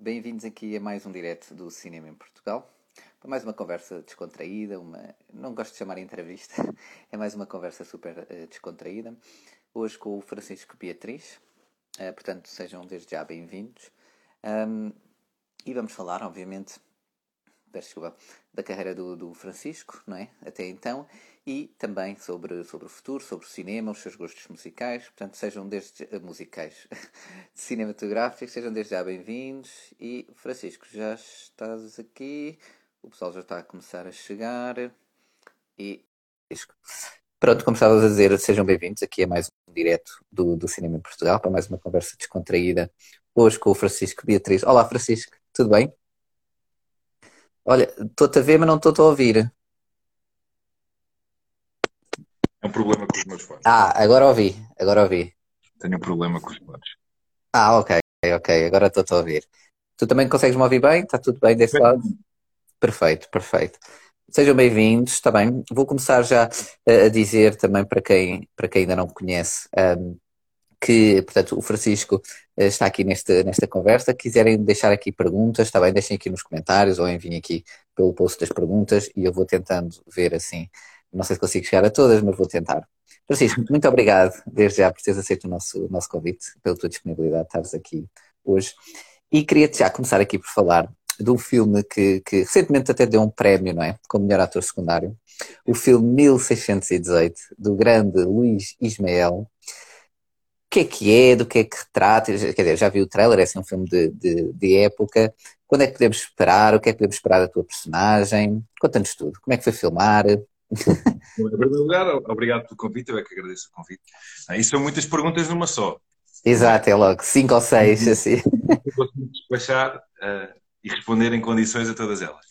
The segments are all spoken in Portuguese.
Bem-vindos aqui a mais um direto do Cinema em Portugal. Para mais uma conversa descontraída, uma... não gosto de chamar entrevista, é mais uma conversa super uh, descontraída. Hoje com o Francisco Beatriz, uh, portanto sejam desde já bem-vindos. Um, e vamos falar, obviamente, desculpa, da carreira do, do, Francisco, não é? Até então, e também sobre, sobre o futuro, sobre o cinema, os seus gostos musicais, portanto, sejam desde uh, musicais, cinematográficos, sejam desde já bem-vindos. E Francisco, já estás aqui, o pessoal já está a começar a chegar. E pronto, como estavas a dizer, sejam bem-vindos aqui a mais um direto do, do Cinema em Portugal, para mais uma conversa descontraída, hoje com o Francisco Beatriz. Olá, Francisco, tudo bem? Olha, estou-te a ver, mas não estou-te a ouvir. É um problema com os meus fones. Ah, agora ouvi, agora ouvi. Tenho um problema com os fones. Ah, ok, ok, agora estou-te a ouvir. Tu também consegues me ouvir bem? Está tudo bem desse bem. lado? Perfeito, perfeito. Sejam bem-vindos, está bem? Vou começar já a dizer também para quem, para quem ainda não me conhece, um, que, portanto, o Francisco eh, está aqui neste, nesta conversa. Quiserem deixar aqui perguntas, está bem? Deixem aqui nos comentários ou enviem aqui pelo post das perguntas e eu vou tentando ver assim. Não sei se consigo chegar a todas, mas vou tentar. Francisco, muito obrigado desde já por teres aceito o nosso, o nosso convite, pela tua disponibilidade de estares aqui hoje. E queria-te já começar aqui por falar de um filme que, que recentemente até deu um prémio, não é? Como melhor ator secundário. O filme 1618, do grande Luís Ismael, o que é que é, do que é que retrata, quer dizer, já vi o trailer, é assim um filme de, de, de época, quando é que podemos esperar, o que é que podemos esperar da tua personagem, conta-nos tudo, como é que foi filmar? Em primeiro lugar, obrigado pelo convite, eu é que agradeço o convite. Ah, e são muitas perguntas numa só. Exato, é logo, cinco ou seis, assim. Despachar uh, e responder em condições a todas elas.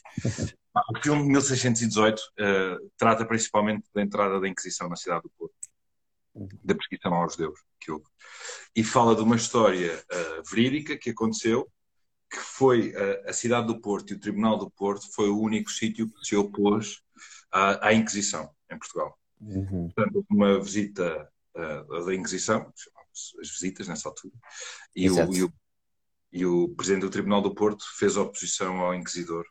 O filme de 1618 uh, trata principalmente da entrada da Inquisição na cidade do Porto da perseguição aos judeus que houve. E fala de uma história uh, verídica que aconteceu, que foi a cidade do Porto e o Tribunal do Porto foi o único sítio que se opôs à, à Inquisição em Portugal. Uhum. Portanto, uma visita uh, da Inquisição, as visitas nessa altura, e o, e o, e, o, presidente do Tribunal do Porto fez oposição ao Inquisidor,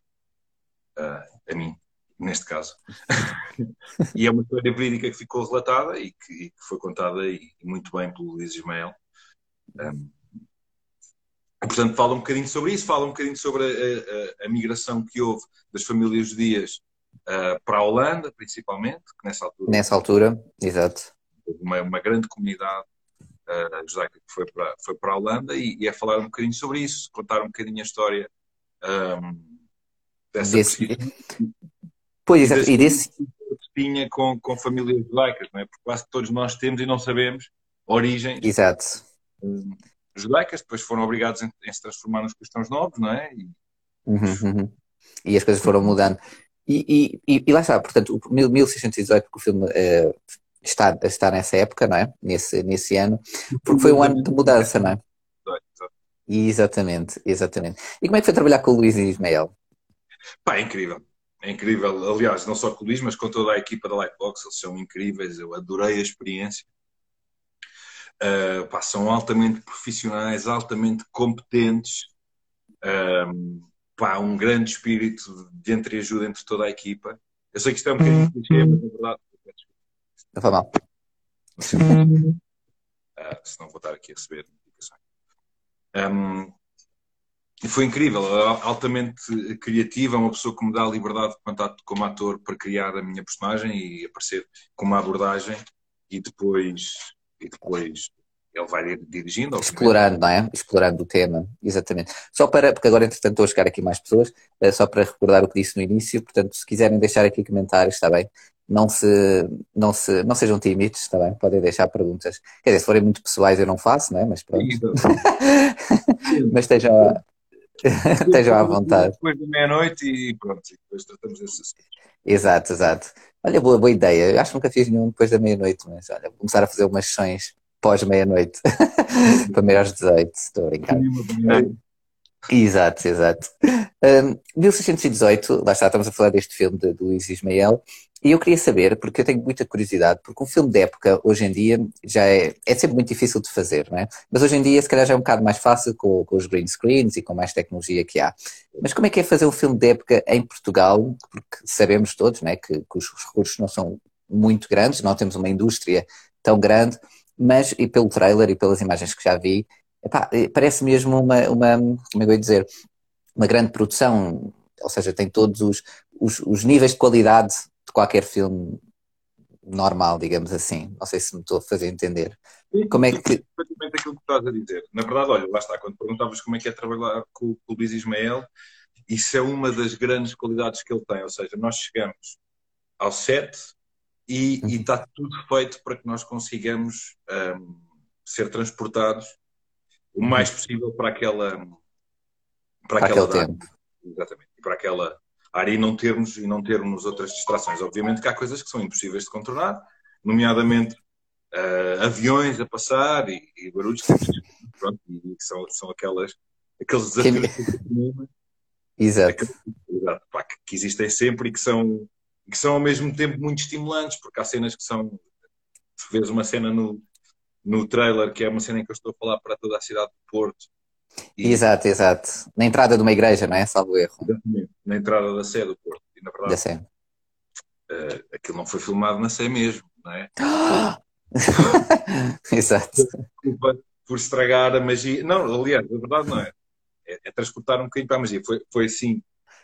a mim, neste caso. e é uma história verídica que ficou relatada e que, e que foi contada e, muito bem pelo Luís Ismael. Um, portanto, fala um bocadinho sobre isso, fala um bocadinho sobre a, a, a migração que houve das famílias judias uh, para a Holanda, principalmente, que nessa altura. Nessa altura, exato. Uma, uma grande comunidade uh, judaica que foi para, foi para a Holanda e, e é falar um bocadinho sobre isso, contar um bocadinho a história. Um, dessa Desse, Pois, exato. E desse... tinha com, com famílias judaicas, não é? Porque quase todos nós temos e não sabemos origens. Exato. Um, judaicas, depois foram obrigados em, em, se transformar nos cristãos novos, não é? E, uhum, uhum. e as coisas foram mudando. E, e, e, lá está, portanto, o 1618, porque o filme uh, está, está nessa época, não é? Nesse, nesse ano, porque foi um ano de mudança, não é? Exatamente, exatamente. E como é que foi trabalhar com o Luís e Ismael? Pá, é incrível é incrível. Aliás, não só com o Luís, mas com toda a equipa da Lightbox, eles são incríveis. Eu adorei a experiência. Uh, pá, são altamente profissionais, altamente competentes. Um, pá, um grande espírito de entreajuda entre toda a equipa. Eu sei que isto é um bocadinho clichê, mas é verdade. Não foi mal. Uh, se não vou estar aqui a receber notificações. Um, e foi incrível, altamente criativa, uma pessoa que me dá a liberdade como ator para criar a minha personagem e aparecer com uma abordagem e depois, e depois ele vai dirigindo. Explorando, não é? Explorando o tema, exatamente. Só para, porque agora entretanto estou a chegar aqui mais pessoas, eh, só para recordar o que disse no início, portanto, se quiserem deixar aqui comentários, está bem? Não se, não se, não sejam tímidos, está bem? Podem deixar perguntas. Quer dizer, se forem muito pessoais eu não faço, não é? Mas pronto. Mas estejam Estejam à vontade. Depois da meia-noite e pronto, depois tratamos desse assunto. Exato, exato. Olha, boa, boa ideia. Eu acho que nunca fiz nenhum depois da meia-noite, mas olha, vou começar a fazer umas sessões pós-meia-noite, para meio às 18, estou a brincar. Exato, exato. Um, 1618, lá está, estamos a falar deste filme de, de Luís Ismael, e eu queria saber, porque eu tenho muita curiosidade, porque um filme de época, hoje em dia, já é, é sempre muito difícil de fazer, não é? Mas hoje em dia, se calhar, já é um bocado mais fácil com, com os green screens e com mais tecnologia que há. Mas como é que é fazer um filme de época em Portugal? Porque sabemos todos, não é, que, que os recursos não são muito grandes, não temos uma indústria tão grande, mas, e pelo trailer e pelas imagens que já vi, epá, eh, parece mesmo uma, uma, como é que eu ia dizer, uma grande produção, ou seja, tem todos os, os, os níveis de qualidade de qualquer filme normal, digamos assim. Não sei se me estou a fazer entender. Sim, como é que. Perfeitamente aquilo que estás a dizer. Na verdade, olha, lá está, quando perguntavas como é que é trabalhar com, com o Luís Ismael, isso é uma das grandes qualidades que ele tem. Ou seja, nós chegamos ao set e, e está uhum. tudo feito para que nós consigamos um, ser transportados o uhum. mais possível para aquela para, para aquela tempo. Exatamente. E para aquela área e não termos e não termos outras distrações. Obviamente que há coisas que são impossíveis de contornar, nomeadamente uh, aviões a passar e, e barulhos que, pronto, e são, são aquelas aqueles desafios que, Exato. Exato pá, que, que existem sempre e que são que são ao mesmo tempo muito estimulantes, porque há cenas que são. Se vês uma cena no, no trailer, que é uma cena em que eu estou a falar para toda a cidade do Porto. E... Exato, exato. Na entrada de uma igreja, não é? Salvo erro. Exatamente. Na entrada da Sé do Porto. E na verdade. Da Sé. Uh, aquilo não foi filmado na Sé mesmo, não é? exato. Desculpa por estragar a magia. Não, aliás, a verdade não é. É, é transportar um bocadinho para a magia. Foi, foi assim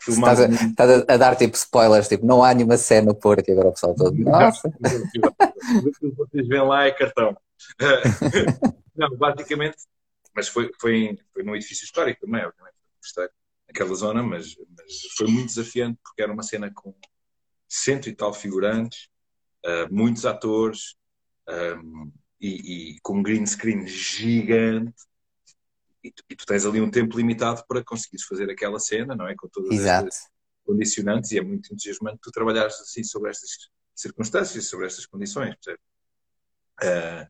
Estás a, estás a, dar tipo spoilers, tipo, não há nenhuma cena Porto e agora o pessoal todo. Nossa! O que vocês veem lá é cartão. não, basicamente, mas foi, foi, foi num edifício histórico também, obviamente, gostei aquela zona, mas, mas foi muito desafiante porque era uma cena com cento e tal figurantes, uh, muitos atores um, e, e, com um green screen gigante e tu, e tu, tens ali um tempo limitado para conseguires fazer aquela cena, não é? Com todas Exato. as condicionantes e é muito entusiasmante tu trabalhares assim sobre estas circunstâncias, sobre estas condições, uh,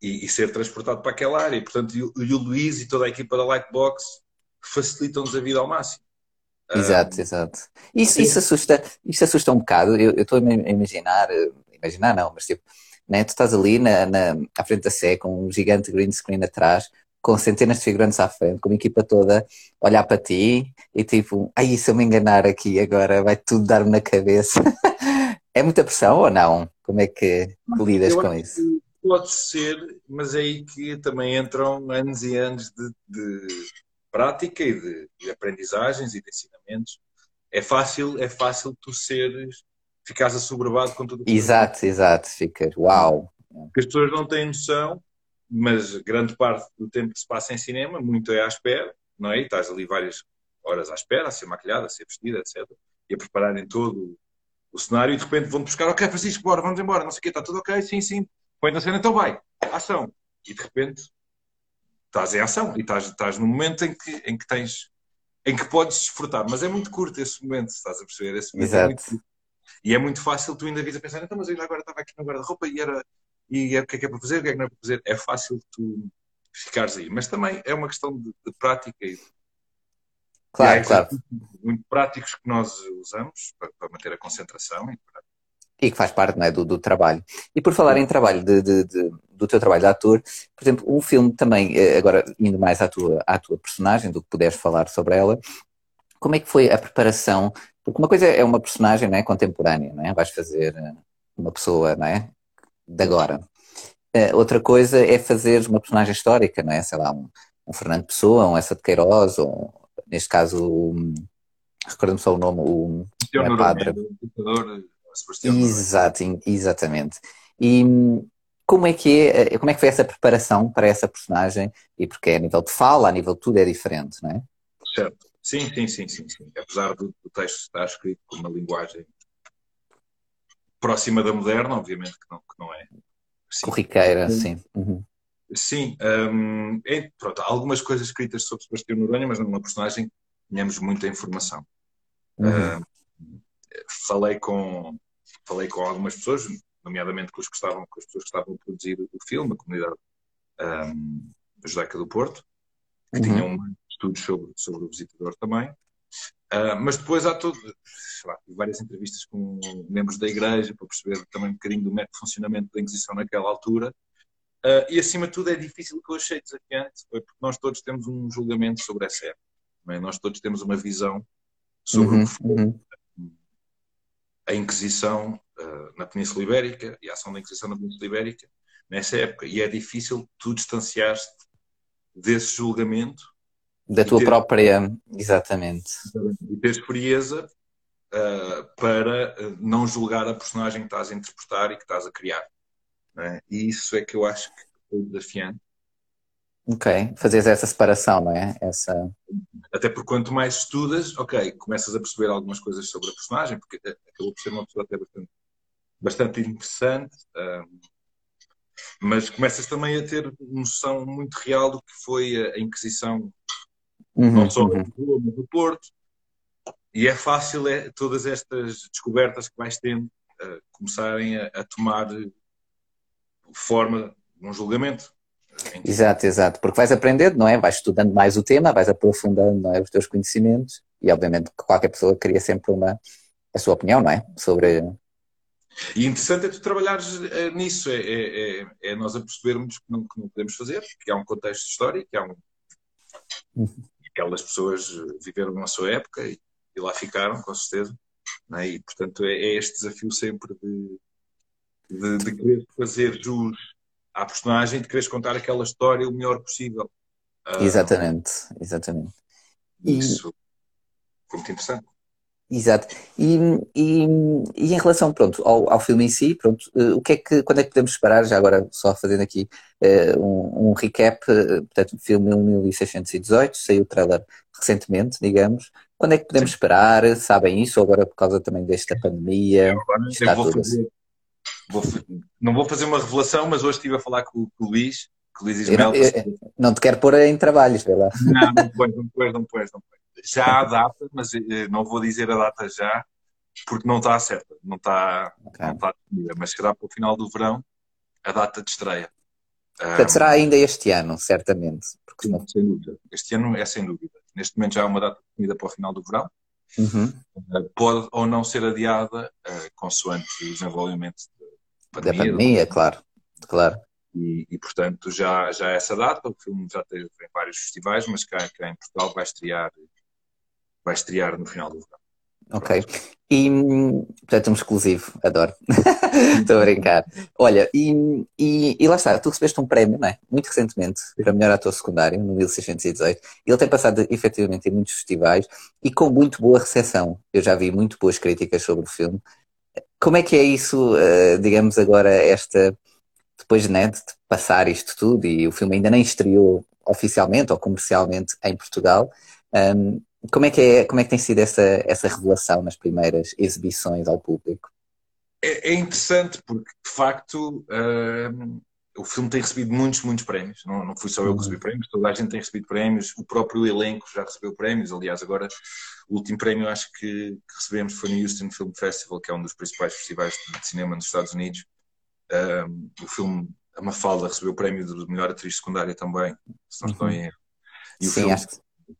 e, e, ser transportado para aquela área. Portanto, e, e o Luís e toda a equipa da Lightbox facilitam-nos a vida ao máximo. Exato, uh, exato. Isso, isso, assusta, isso assusta um bocado. Eu estou a imaginar, imaginar não, mas tipo, né, tu estás ali na, na, à frente da Sé com um gigante green screen atrás, com centenas de figurantes à frente, com a equipa toda olhar para ti e tipo, ai, se eu me enganar aqui agora vai tudo dar-me na cabeça. é muita pressão ou não? Como é que lidas com isso? Pode ser, mas é aí que também entram anos e anos de, de prática e de, de, aprendizagens e de ensinamentos. É fácil, é fácil tu seres, ficares assoberbado com tudo. Exato, exato, ficas, uau. Porque as pessoas não têm noção mas grande parte do tempo que se passa em cinema, muito é à espera, não é? E estás ali várias horas à espera, a ser maquilhada, a ser vestida, etc. E a prepararem todo o cenário e de repente vão buscar, ok, Francisco, bora, vamos embora, não sei o quê, está tudo ok, sim, sim, põe na cena, então vai, ação. E de repente estás em ação e estás, estás num momento em que, em que tens, em que podes desfrutar, mas é muito curto esse momento, estás a perceber? Esse momento Exato. É muito e é muito fácil tu ainda vires a pensar, então, mas eu ainda agora estava aqui no guarda-roupa e era e é o que é que é para fazer, o que é que não é para fazer. É fácil tu ficares aí, mas também é uma questão de, de prática e claro, e claro. muito práticos que nós usamos para, para manter a concentração e, para... e que faz parte é, do, do, trabalho. E por falar em trabalho, de, de, de, do teu trabalho de ator, por exemplo, um filme também, eh, agora indo mais à tua, à tua personagem, do que puderes falar sobre ela, como é que foi a preparação? Porque uma coisa é uma personagem não é, contemporânea, não é? vais fazer eh, uma pessoa não é? De agora. Uh, outra coisa é fazer uma personagem histórica, não é? Sei lá, um, um Fernando Pessoa, um Essa de Queiroz, ou neste caso, um, recordo-me só o nome, o é padre. Exato, exatamente. E como é que é, eh, como é que foi essa preparação para essa personagem? E porque é a nível de fala, a nível de tudo é diferente, não é? Certo. Sim, sim, sim, sim, sim. Apesar do, do texto estar escrito com uma linguagem próxima da moderna, obviamente que não, que não é. Sim. Corriqueira, sim. Uhum. Sim, um, é, pronto, há algumas coisas escritas sobre Sebastião Noronha, mas numa personagem tínhamos muita informação. Uhum. Uh, falei, com, falei com algumas pessoas, nomeadamente com, os que estavam, com as pessoas que estavam a produzir o filme, a comunidade um, judaica do Porto, que uhum. tinham estudos sobre, sobre o visitador também. Uh, mas depois há todo, lá, várias entrevistas com membros da igreja para perceber também um bocadinho do método de funcionamento da Inquisição naquela altura. Uh, e acima de tudo é difícil que eu achei desafiante, foi porque nós todos temos um julgamento sobre essa época. É? Nós todos temos uma visão sobre uhum, o que foi uhum. a Inquisição uh, na Península Ibérica e a ação da Inquisição na Península Ibérica nessa época. E é difícil tu distanciar-te desse julgamento. Da tua ter, própria, exatamente. E ter frieza uh, para não julgar a personagem que estás a interpretar e que estás a criar. É? E isso é que eu acho que foi desafiante. Ok, fazeres essa separação, não é? Essa... Até porque quanto mais estudas, ok, começas a perceber algumas coisas sobre a personagem, porque acabou por ser uma pessoa até bastante, bastante interessante, um, mas começas também a ter noção muito real do que foi a Inquisição, uhum, não só uhum. no do Porto, e é fácil é, todas estas descobertas que vais tendo uh, começarem a, a tomar forma num julgamento. Exato, exato. Porque vais aprendendo, não é? Vais estudando mais o tema, vais aprofundando não é? os teus conhecimentos e, obviamente, qualquer pessoa cria sempre uma, a sua opinião, não é? Sobre. E interessante é tu trabalhares é, nisso, é, é, é, é nós a percebermos que não, que não, podemos fazer, que há um contexto de história, que há um. Aquelas pessoas viveram na sua época e, e lá ficaram, com certeza. É? E, portanto, é, é, este desafio sempre de, de, de querer fazer jus à personagem, de quereres contar aquela história o melhor possível. Ah, exatamente, exatamente. Isso foi muito interessante. Exato. E, e, e, em relação pronto, ao, ao filme em si, pronto, uh, o que é que, quando é que podemos esperar, já agora só fazendo aqui uh, um, um, recap, uh, portanto, o filme 1618, saiu o trailer recentemente, digamos. Quando é que podemos Sim. esperar? Sabem isso? Ou agora por causa também desta pandemia? Agora, está tudo fazer? Vou, não vou fazer uma revelação, mas hoje estive a falar com, com o Luís, o Luís Ismael. Eu, eu, não te quero pôr em trabalhos, vê lá. Não, não pões, não pões, não pões, não pões. Já há data, mas eh, não vou dizer a data já, porque não está certa, não está, okay. não está definida, mas será para o final do verão a data de estreia. Portanto, um, será ainda este ano, certamente. Porque sim, sem dúvida. Este ano é sem dúvida. Neste momento já há uma data definida para o final do verão. Uhum. Uh, pode ou não ser adiada, uh, consoante o desenvolvimento pandemia. Da pandemia, claro, claro. E, e, portanto já, já essa data, o filme já teve em vários festivais, mas cá, cá em Portugal vai estrear, vai estrear no final do verão. Ok. E, portanto, um exclusivo, adoro. Estou a brincar. Olha, e, e, e, lá está, tu recebeste um prémio, não é? Muito recentemente, para melhor ator secundário, no 1618. Ele tem passado, efetivamente, em muitos festivais e com muito boa recepção. Eu já vi muito boas críticas sobre o filme. Como é que é isso, uh, digamos agora, esta depois né, de passar isto tudo e o filme ainda nem estreou oficialmente ou comercialmente em Portugal, um, como, é que é, como é que tem sido essa, essa revelação nas primeiras exibições ao público? É, é interessante porque, de facto, um, o filme tem recebido muitos, muitos prémios. Não, não fui só eu que recebi uhum. prémios, toda a gente tem recebido prémios, o próprio elenco já recebeu prémios. Aliás, agora o último prémio acho que, que recebemos foi no Houston Film Festival, que é um dos principais festivais de cinema nos Estados Unidos. Um, o filme A Mafalda recebeu o prémio de melhor atriz secundária também, se não estou em erro. E o Sim, filme que...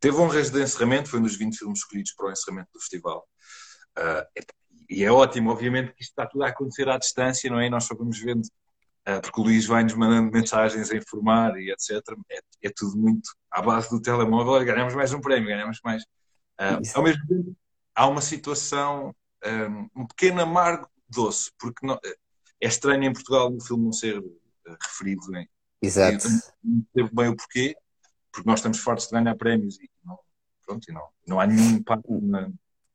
teve honras de encerramento, foi um dos 20 filmes escolhidos para o encerramento do festival. Uh, e é ótimo, obviamente, que isto está tudo a acontecer à distância, não é? Nós só vamos vendo ah, porque o Luís vai-nos mandando mensagens a informar e etc. É, é, tudo muito à base do telemóvel. Ganhamos mais um prémio, ganhamos mais. Uh, ao mesmo tempo, há uma situação um, um pequeno amargo doce, porque não, é estranho em Portugal o filme não ser uh, referido. Né? Exato. Não teve bem o porquê, porque nós estamos fortes de ganhar prémios e não, pronto, e não, não há nenhum impacto na,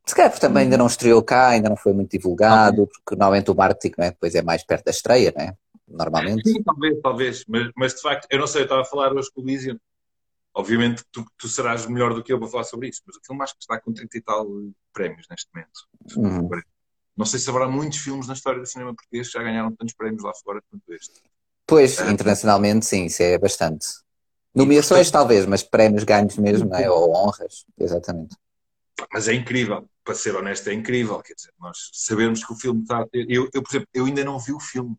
se calhar porque também ainda não estreou cá, ainda não foi muito divulgado, porque normalmente o marketing né, depois é mais perto da estreia, né? normalmente? Sim, talvez, talvez. Mas, mas de facto, eu não sei, eu estava a falar hoje com o Lísio. Obviamente tu, tu serás melhor do que eu para falar sobre isso, mas o filme acho que está com 30 e tal prémios neste momento. Uhum. Não sei se haverá muitos filmes na história do cinema português que já ganharam tantos prémios lá fora quanto este. Pois, é. internacionalmente sim, isso é bastante. Nomeações talvez, mas prémios ganhos mesmo, é? ou honras, exatamente. Mas é incrível, para ser honesto, é incrível. Quer dizer, nós sabemos que o filme está a ter. Eu, eu por exemplo, eu ainda não vi o filme.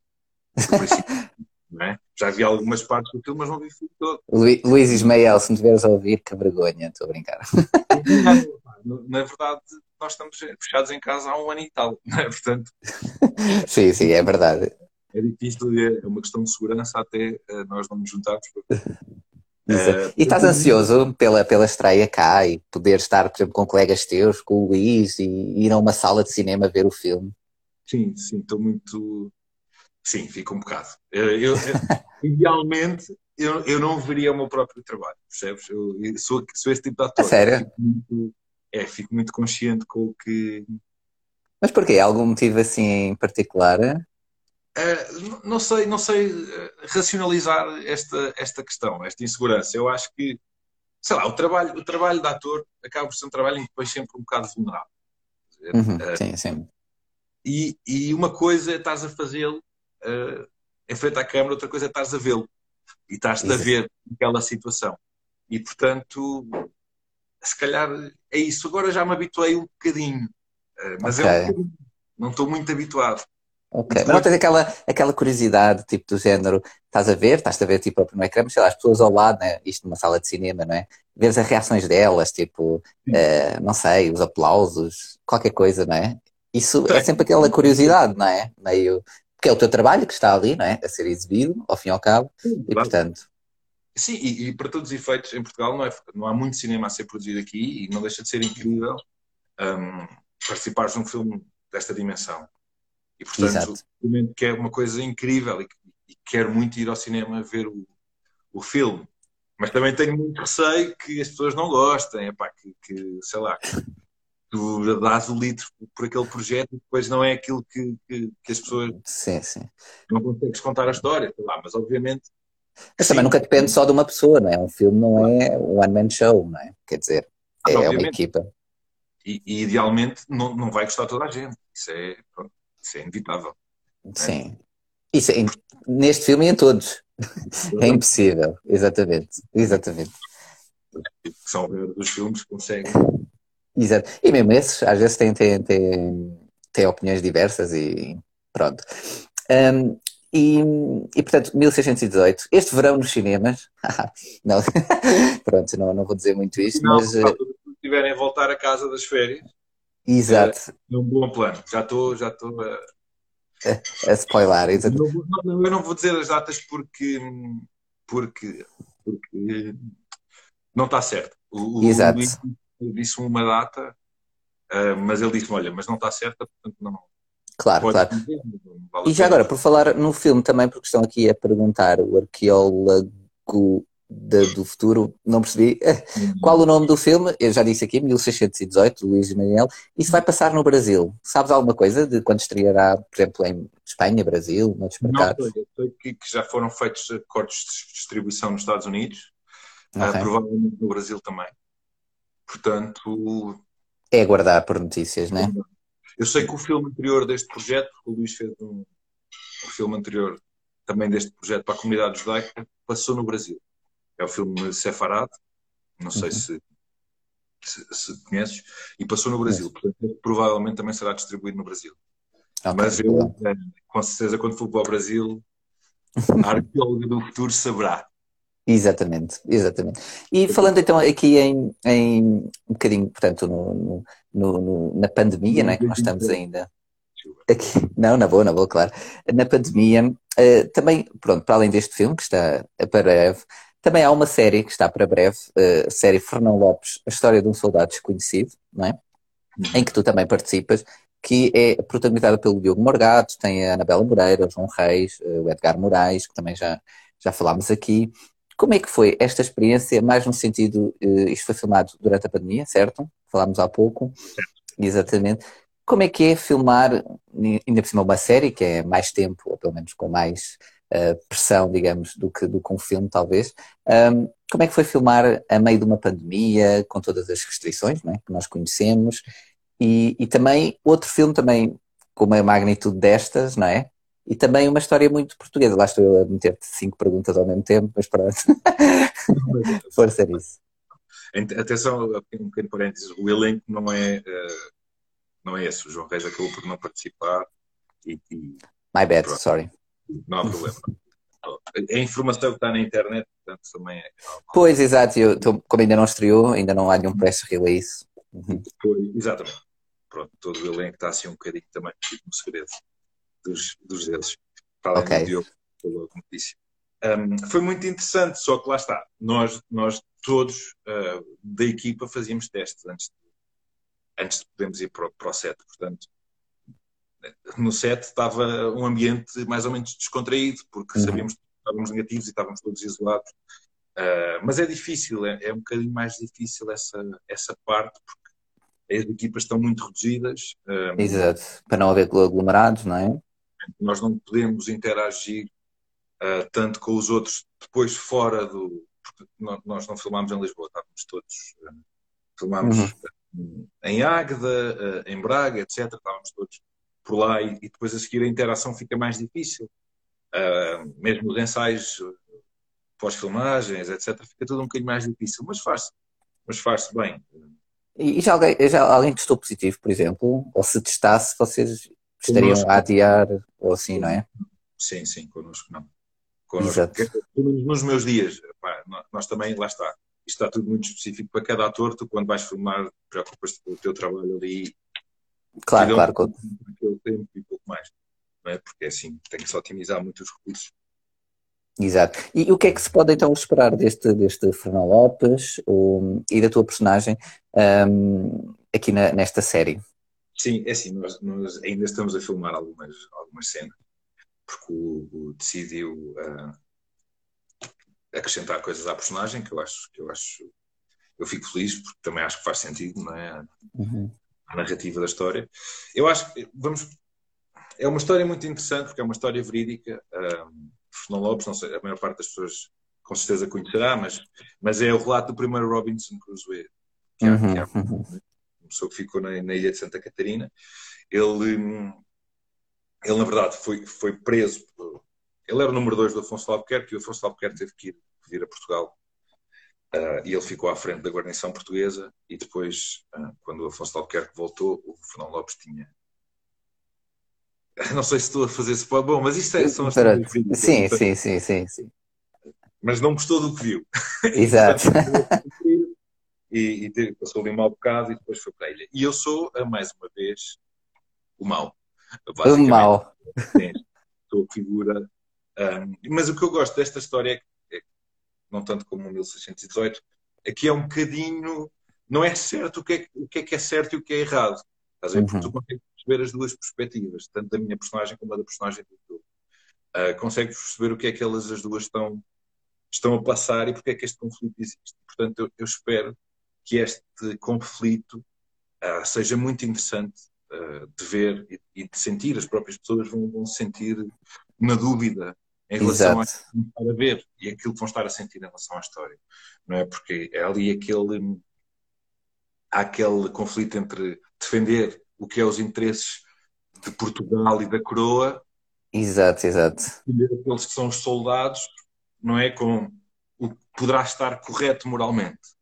É? Já vi algumas partes do filme, mas não vi o filme todo. Luís Ismael, se me estiveres a ouvir, que vergonha, estou a brincar. Na verdade, nós estamos fechados em casa há um ano e tal, não é? Portanto. sim, sim, é verdade. É difícil, é uma questão de segurança até eh, nós não nos juntarmos. Uh, e estás ansioso pela, pela estreia cá e poder estar, por exemplo, com colegas teus, com o Luís e ir a uma sala de cinema ver o filme? Sim, sim, estou muito. Sim, fico um bocado. Eu, eu, idealmente, eu, eu não veria o meu próprio trabalho, percebes? Eu, eu sou, sou esse tipo de ator. A sério? Muito, é, fico muito consciente com o que. Mas porquê? Algum motivo assim em particular? Uh, não sei, não sei eh, racionalizar esta, esta questão, esta insegurança. Eu acho que, sei lá, o trabalho, o trabalho de ator acaba por ser um trabalho depois sempre um bocado vulnerável. Uhum, uh, sim, sim. E, e uma coisa é estás a fazê-lo uh, em frente à câmara, outra coisa é estás a vê-lo e estás-te a ver aquela situação. E portanto, se calhar é isso. Agora já me habituei um bocadinho, uh, mas okay. é um bocadinho. Não estou muito habituado. Ok, mas não tens aquela, aquela curiosidade, tipo, do género, estás a ver, estás a ver, tipo, no ecrã, mas sei lá, as pessoas ao lado, né? isto numa sala de cinema, não é? Vês as reações delas, tipo, uh, não sei, os aplausos, qualquer coisa, não é? Isso é sempre aquela curiosidade, não é? Meio, porque é o teu trabalho que está ali, não é? A ser exibido, ao fim e ao cabo, e claro. portanto... Sim, e, e, para todos os efeitos, em Portugal não, é, não há muito cinema a ser produzido aqui e não deixa de ser incrível um, participares de um filme desta dimensão. E, portanto, obviamente que é uma coisa incrível e, e quero muito ir ao cinema ver o, o filme. Mas também tenho muito receio que as pessoas não gostem, epá, que, que sei lá, que tu dás o litro por aquele projeto e depois não é aquilo que, que, que as pessoas sim, sim. não consegues contar a história, sei lá, mas obviamente. Mas sim. também nunca depende só de uma pessoa, não é? Um filme não é um one-man show, não é? Quer dizer, é, é uma equipa. E, e, idealmente não, não vai gostar toda a gente. Isso é, pronto, isso é inevitável. Sim. É? Isso é, neste filme e em todos. É impossível, exatamente. Exatamente. São dos filmes que conseguem. Exato. E mesmo esses, às vezes, têm, têm, têm, têm opiniões diversas e pronto. Um, e, e, portanto, 1618, este verão nos cinemas. não, pronto, não, não vou dizer muito isto, não, mas. Se eh, tiverem a voltar a casa das férias, Exato. É um bom plano. Já estou já estou a... a spoiler, exato. Eu não, eu não vou dizer as datas porque, porque, porque não está certo. O, exato. O disse uma data, mas ele disse olha, mas não está certa, portanto não. Claro, claro. Dizer, vale e já agora, por falar no filme também, porque estão aqui a perguntar, o arqueólogo de, do futuro, não percebi. Uhum. Qual o nome do filme? Eu já disse aqui, 1618, Luís Manuel. Isso vai passar no Brasil. Sabes alguma coisa de quando estreará, por exemplo, em Espanha, Brasil, noutros mercados? Não eu sei que, já foram feitos acordos de distribuição nos Estados Unidos, ah, okay. uh, provavelmente no Brasil também. Portanto. É aguardar por notícias, não é? Eu sei que o filme anterior deste projeto, o Luís fez um, um filme anterior também deste projeto para a comunidade judaica, passou no Brasil é o filme Sefarad, não sei uhum. se, se, se, conheces, e passou no Brasil. Portanto, provavelmente também será distribuído no Brasil. Mas eu, é, com certeza, quando for para o Brasil, a arqueóloga do futuro saberá. Exatamente, exatamente. E falando então aqui em, em um bocadinho, portanto, no, no, no, na pandemia, né, que nós estamos ainda. Aqui, não, na boa, na boa, claro. Na pandemia, uh, também, pronto, para além deste filme, que está para breve, também há uma série que está para breve, uh, a série Fernão Lopes, A História de um Soldado Desconhecido, não é? Uhum. Em que tu também participas, que é protagonizada pelo Diogo Morgato, tem a Anabela Moreira, o João Reis, uh, o Edgar Moraes, que também já, já falámos aqui. Como é que foi esta experiência, mais no sentido, uh, isto foi filmado durante a pandemia, certo? Falámos há pouco. Exatamente. Como é que é filmar, ainda por cima, uma série que é mais tempo, ou pelo menos com mais uh, pressão, digamos, do que, do que um filme, talvez. Um, como é que foi filmar a meio de uma pandemia, com todas as restrições é? que nós conhecemos? E, e também outro filme também com uma magnitude destas, não é? E também uma história muito portuguesa. Lá estou eu a meter-te cinco perguntas ao mesmo tempo, mas pronto. Força nisso. Atenção, um pequeno parênteses, o elenco não é, uh, não é esse. O João Reis acabou por não participar. E, e My bad, pronto. sorry. Não há problema. a informação que está na internet, portanto, também é. Pois, exato, eu, como ainda não estreou, ainda não há nenhum press release. Uhum. Foi, exatamente. Pronto, todo o elenco está assim um bocadinho também no segredo dos, dos deles. Para além okay. do Diogo, como disse. Um, foi muito interessante, só que lá está, nós, nós todos uh, da equipa fazíamos testes antes de, antes de podermos ir para, para o set, portanto, no set estava um ambiente mais ou menos descontraído, porque uhum. sabíamos que estávamos negativos e estávamos todos isolados. Uh, mas é difícil, é, é, um bocadinho mais difícil essa, essa parte, porque as equipas estão muito reduzidas. Um, Exato, para não haver aglomerados, não é? Nós não podemos interagir uh, tanto com os outros depois fora do. Porque nós não filmámos em Lisboa, estávamos todos. Uh, filmámos uhum. em Águeda, em Braga, etc. Estávamos todos por lá e, e, depois a seguir a interação fica mais difícil. Uh, mesmo os ensaios pós-filmagens, etc., fica tudo um bocadinho mais difícil, mas faz-se, mas faz-se bem. E já alguém, já alguém testou positivo, por exemplo? Ou se testasse, vocês estariam connosco, a adiar ou assim, não é? Sim, sim, connosco não. Connosco, Exato. Nos meus dias, pá, nós também, lá está, isto está tudo muito específico para cada ator, tu quando vais filmar preocupas-te com o teu trabalho ali Claro, claro. Com... tempo e pouco mais. Não é? Porque assim, tem que se otimizar muito os recursos. Exato. E o que é que se pode então esperar deste, deste Fernão Lopes um, e da tua personagem um, aqui na, nesta série? Sim, é assim, nós, nós, ainda estamos a filmar algumas, algumas cenas, porque o, o decidiu uh, acrescentar coisas à personagem que eu acho que eu acho eu fico feliz porque também acho que faz sentido, não é? Uhum a narrativa da história. Eu acho que vamos. É uma história muito interessante porque é uma história verídica. Um, Fernão Lopes, não sei, a maior parte das pessoas com certeza conhecerá, mas, mas é o relato do primeiro Robinson Crusoe, que é, uhum, que é uhum. Uma pessoa que ficou na, na, ilha de Santa Catarina. Ele, ele na verdade, foi, foi preso. Ele era o número 2 do Afonso Albuquerque e o Afonso Albuquerque teve que ir vir a Portugal Uh, e ele ficou à frente da guarnição portuguesa e depois, uh, quando o Afonso Albuquerque voltou, o Fernão Lopes tinha... Não sei se estou a fazer spoiler, bom, mas isto é, são as sim, sim, sim, sim, sim. Mas não gostou do que viu. Exato. E, e passou ali um mau bocado e depois foi para a ilha. E eu sou, mais uma vez, o mau. O mau. Sou a figura. Um, ah, mas o que eu gosto desta história é que não tanto como o 1618. Aqui é um bocadinho. Não é certo o que é, o que é, que é certo e o que é errado. Estás a ver? Porque tu uhum. consegues perceber as duas perspectivas, tanto da minha personagem como da personagem do teu. Uh, consegues perceber o que é que elas as duas estão, estão a passar e porque é que este conflito existe. Portanto, eu, eu espero que este conflito uh, seja muito interessante uh, de ver e, e, de sentir. As próprias pessoas vão, vão sentir na dúvida em relação Exato. a estar a ver e aquilo que vão estar a sentir em relação à história, não é? Porque é ali aquele há aquele conflito entre defender o que é os interesses de Portugal e da coroa, exato, exato, defender aqueles que são os soldados, não é com o que poderá estar correto moralmente,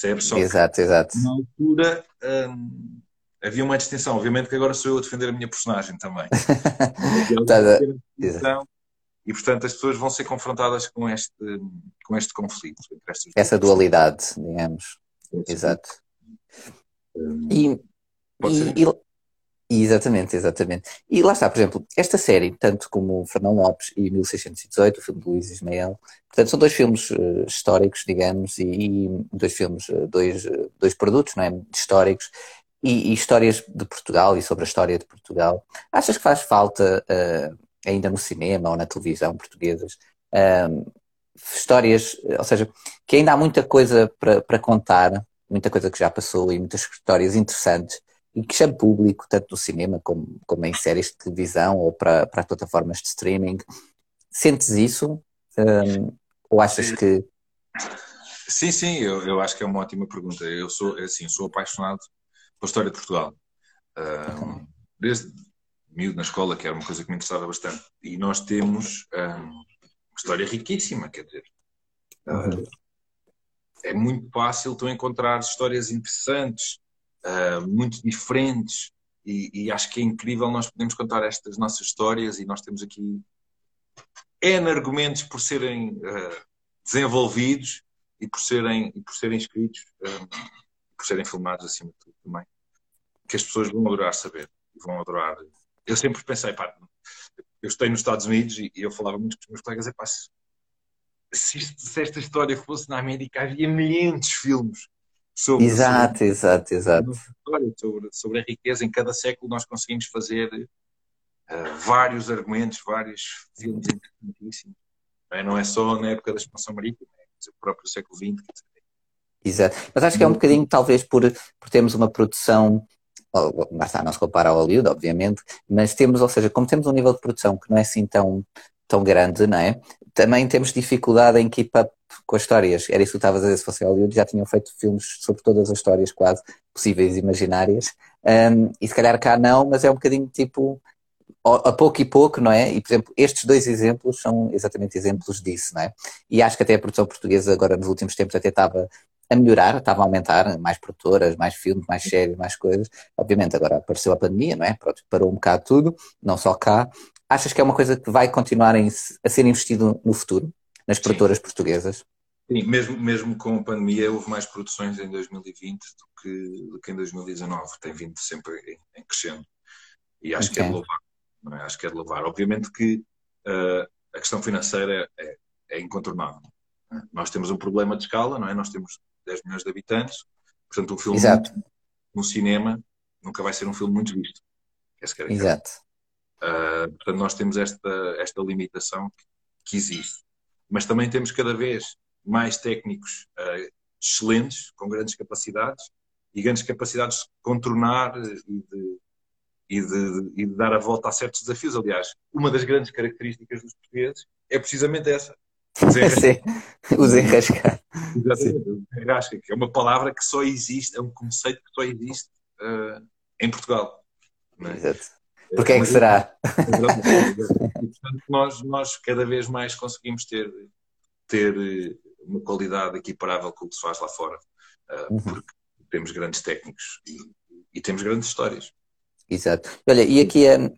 percebes? Só exato, exato. Na altura hum, havia uma distinção, obviamente que agora sou eu a defender a minha personagem também. tá, e, portanto, as pessoas vão ser confrontadas com este, com este conflito. Essa dualidade, digamos. Exato. Hum, e, e, e, exatamente, exatamente. E lá está, por exemplo, esta série, tanto como Fernão Lopes e 1618, o filme de Luís Ismael, portanto, são dois filmes uh, históricos, digamos, e, e, dois filmes, uh, dois, uh, dois produtos, não é? Históricos. E, e, histórias de Portugal e sobre a história de Portugal. Achas que faz falta ainda no cinema ou na televisão portuguesas, um, histórias, ou seja, que ainda há muita coisa para, para contar, muita coisa que já passou e muitas histórias interessantes e que chama público, tanto no cinema como, como em séries de televisão ou para, para plataformas de streaming. Sentes isso? Um, ou achas que. Sim, sim, eu, eu acho que é uma ótima pergunta. Eu sou, assim, sou apaixonado pela história de Portugal. Um, desde, miúdo na escola, que era uma coisa que me interessava bastante. E nós temos um, uma história riquíssima, quer dizer. Uh, é muito fácil tu encontrar histórias interessantes, uh, muito diferentes, e, e, acho que é incrível nós podemos contar estas nossas histórias e nós temos aqui N argumentos por serem uh, desenvolvidos e por serem, e por serem escritos, um, por serem filmados acima de tudo também, que as pessoas vão adorar saber e vão adorar. Eu sempre pensei, pá, eu estou nos Estados Unidos e, eu falava muito com os meus colegas, é pá, se, se, esta história fosse na América, havia milhares de filmes sobre. Exato, sobre, exato, exato. Sobre, sobre a riqueza. Em cada século nós conseguimos fazer uh, vários argumentos, vários filmes interessantíssimos. Não é, não é só na época da expansão marítima, é o próprio século XX. Exato. Mas acho que é um bocadinho, talvez, por, por termos uma produção está, não se compara ao Hollywood, obviamente, mas temos, ou seja, como temos um nível de produção que não é assim tão, tão grande, não é? Também temos dificuldade em keep up com as histórias. Era isso que tu estavas a dizer, se fosse Hollywood, já tinham feito filmes sobre todas as histórias quase possíveis e imaginárias. Um, e se calhar cá não, mas é um bocadinho tipo a pouco e pouco, não é? E, por exemplo, estes dois exemplos são exatamente exemplos disso, não é? E acho que até a produção portuguesa agora nos últimos tempos até estava a melhorar, estava a aumentar, mais produtoras, mais filmes, mais séries, mais coisas. Obviamente agora apareceu a pandemia, não é? Pronto, parou um bocado tudo, não só cá. Achas que é uma coisa que vai continuar a ser investido no futuro, nas produtoras Sim. portuguesas? Sim, mesmo, mesmo com a pandemia houve mais produções em 2020 do que, do que em 2019. Tem vindo sempre em, crescendo. E acho okay. que é de louvar. É? Acho que é de louvar. Obviamente que uh, a questão financeira é, é incontornável. É? Nós temos um problema de escala, não é? Nós temos 10 milhões de habitantes. Portanto, um filme Exato. no cinema nunca vai ser um filme muito visto. É Exato. Uh, portanto, nós temos esta, esta limitação que, que, existe. Mas também temos cada vez mais técnicos uh, excelentes, com grandes capacidades, e grandes capacidades de contornar e de, e, de, e de dar a volta a certos desafios. Aliás, uma das grandes características dos portugueses é precisamente essa. O desenrascar. Exatamente, o desenrasca, que é uma palavra que só existe, é um conceito que só existe uh, em Portugal. É? Exato. Porquê é que será? E, portanto, nós, nós cada vez mais conseguimos ter, ter eh, uma qualidade equiparável com o que se faz lá fora, uh, uhum. porque temos grandes técnicos e, e, temos grandes histórias. Exato. Olha, e aqui a,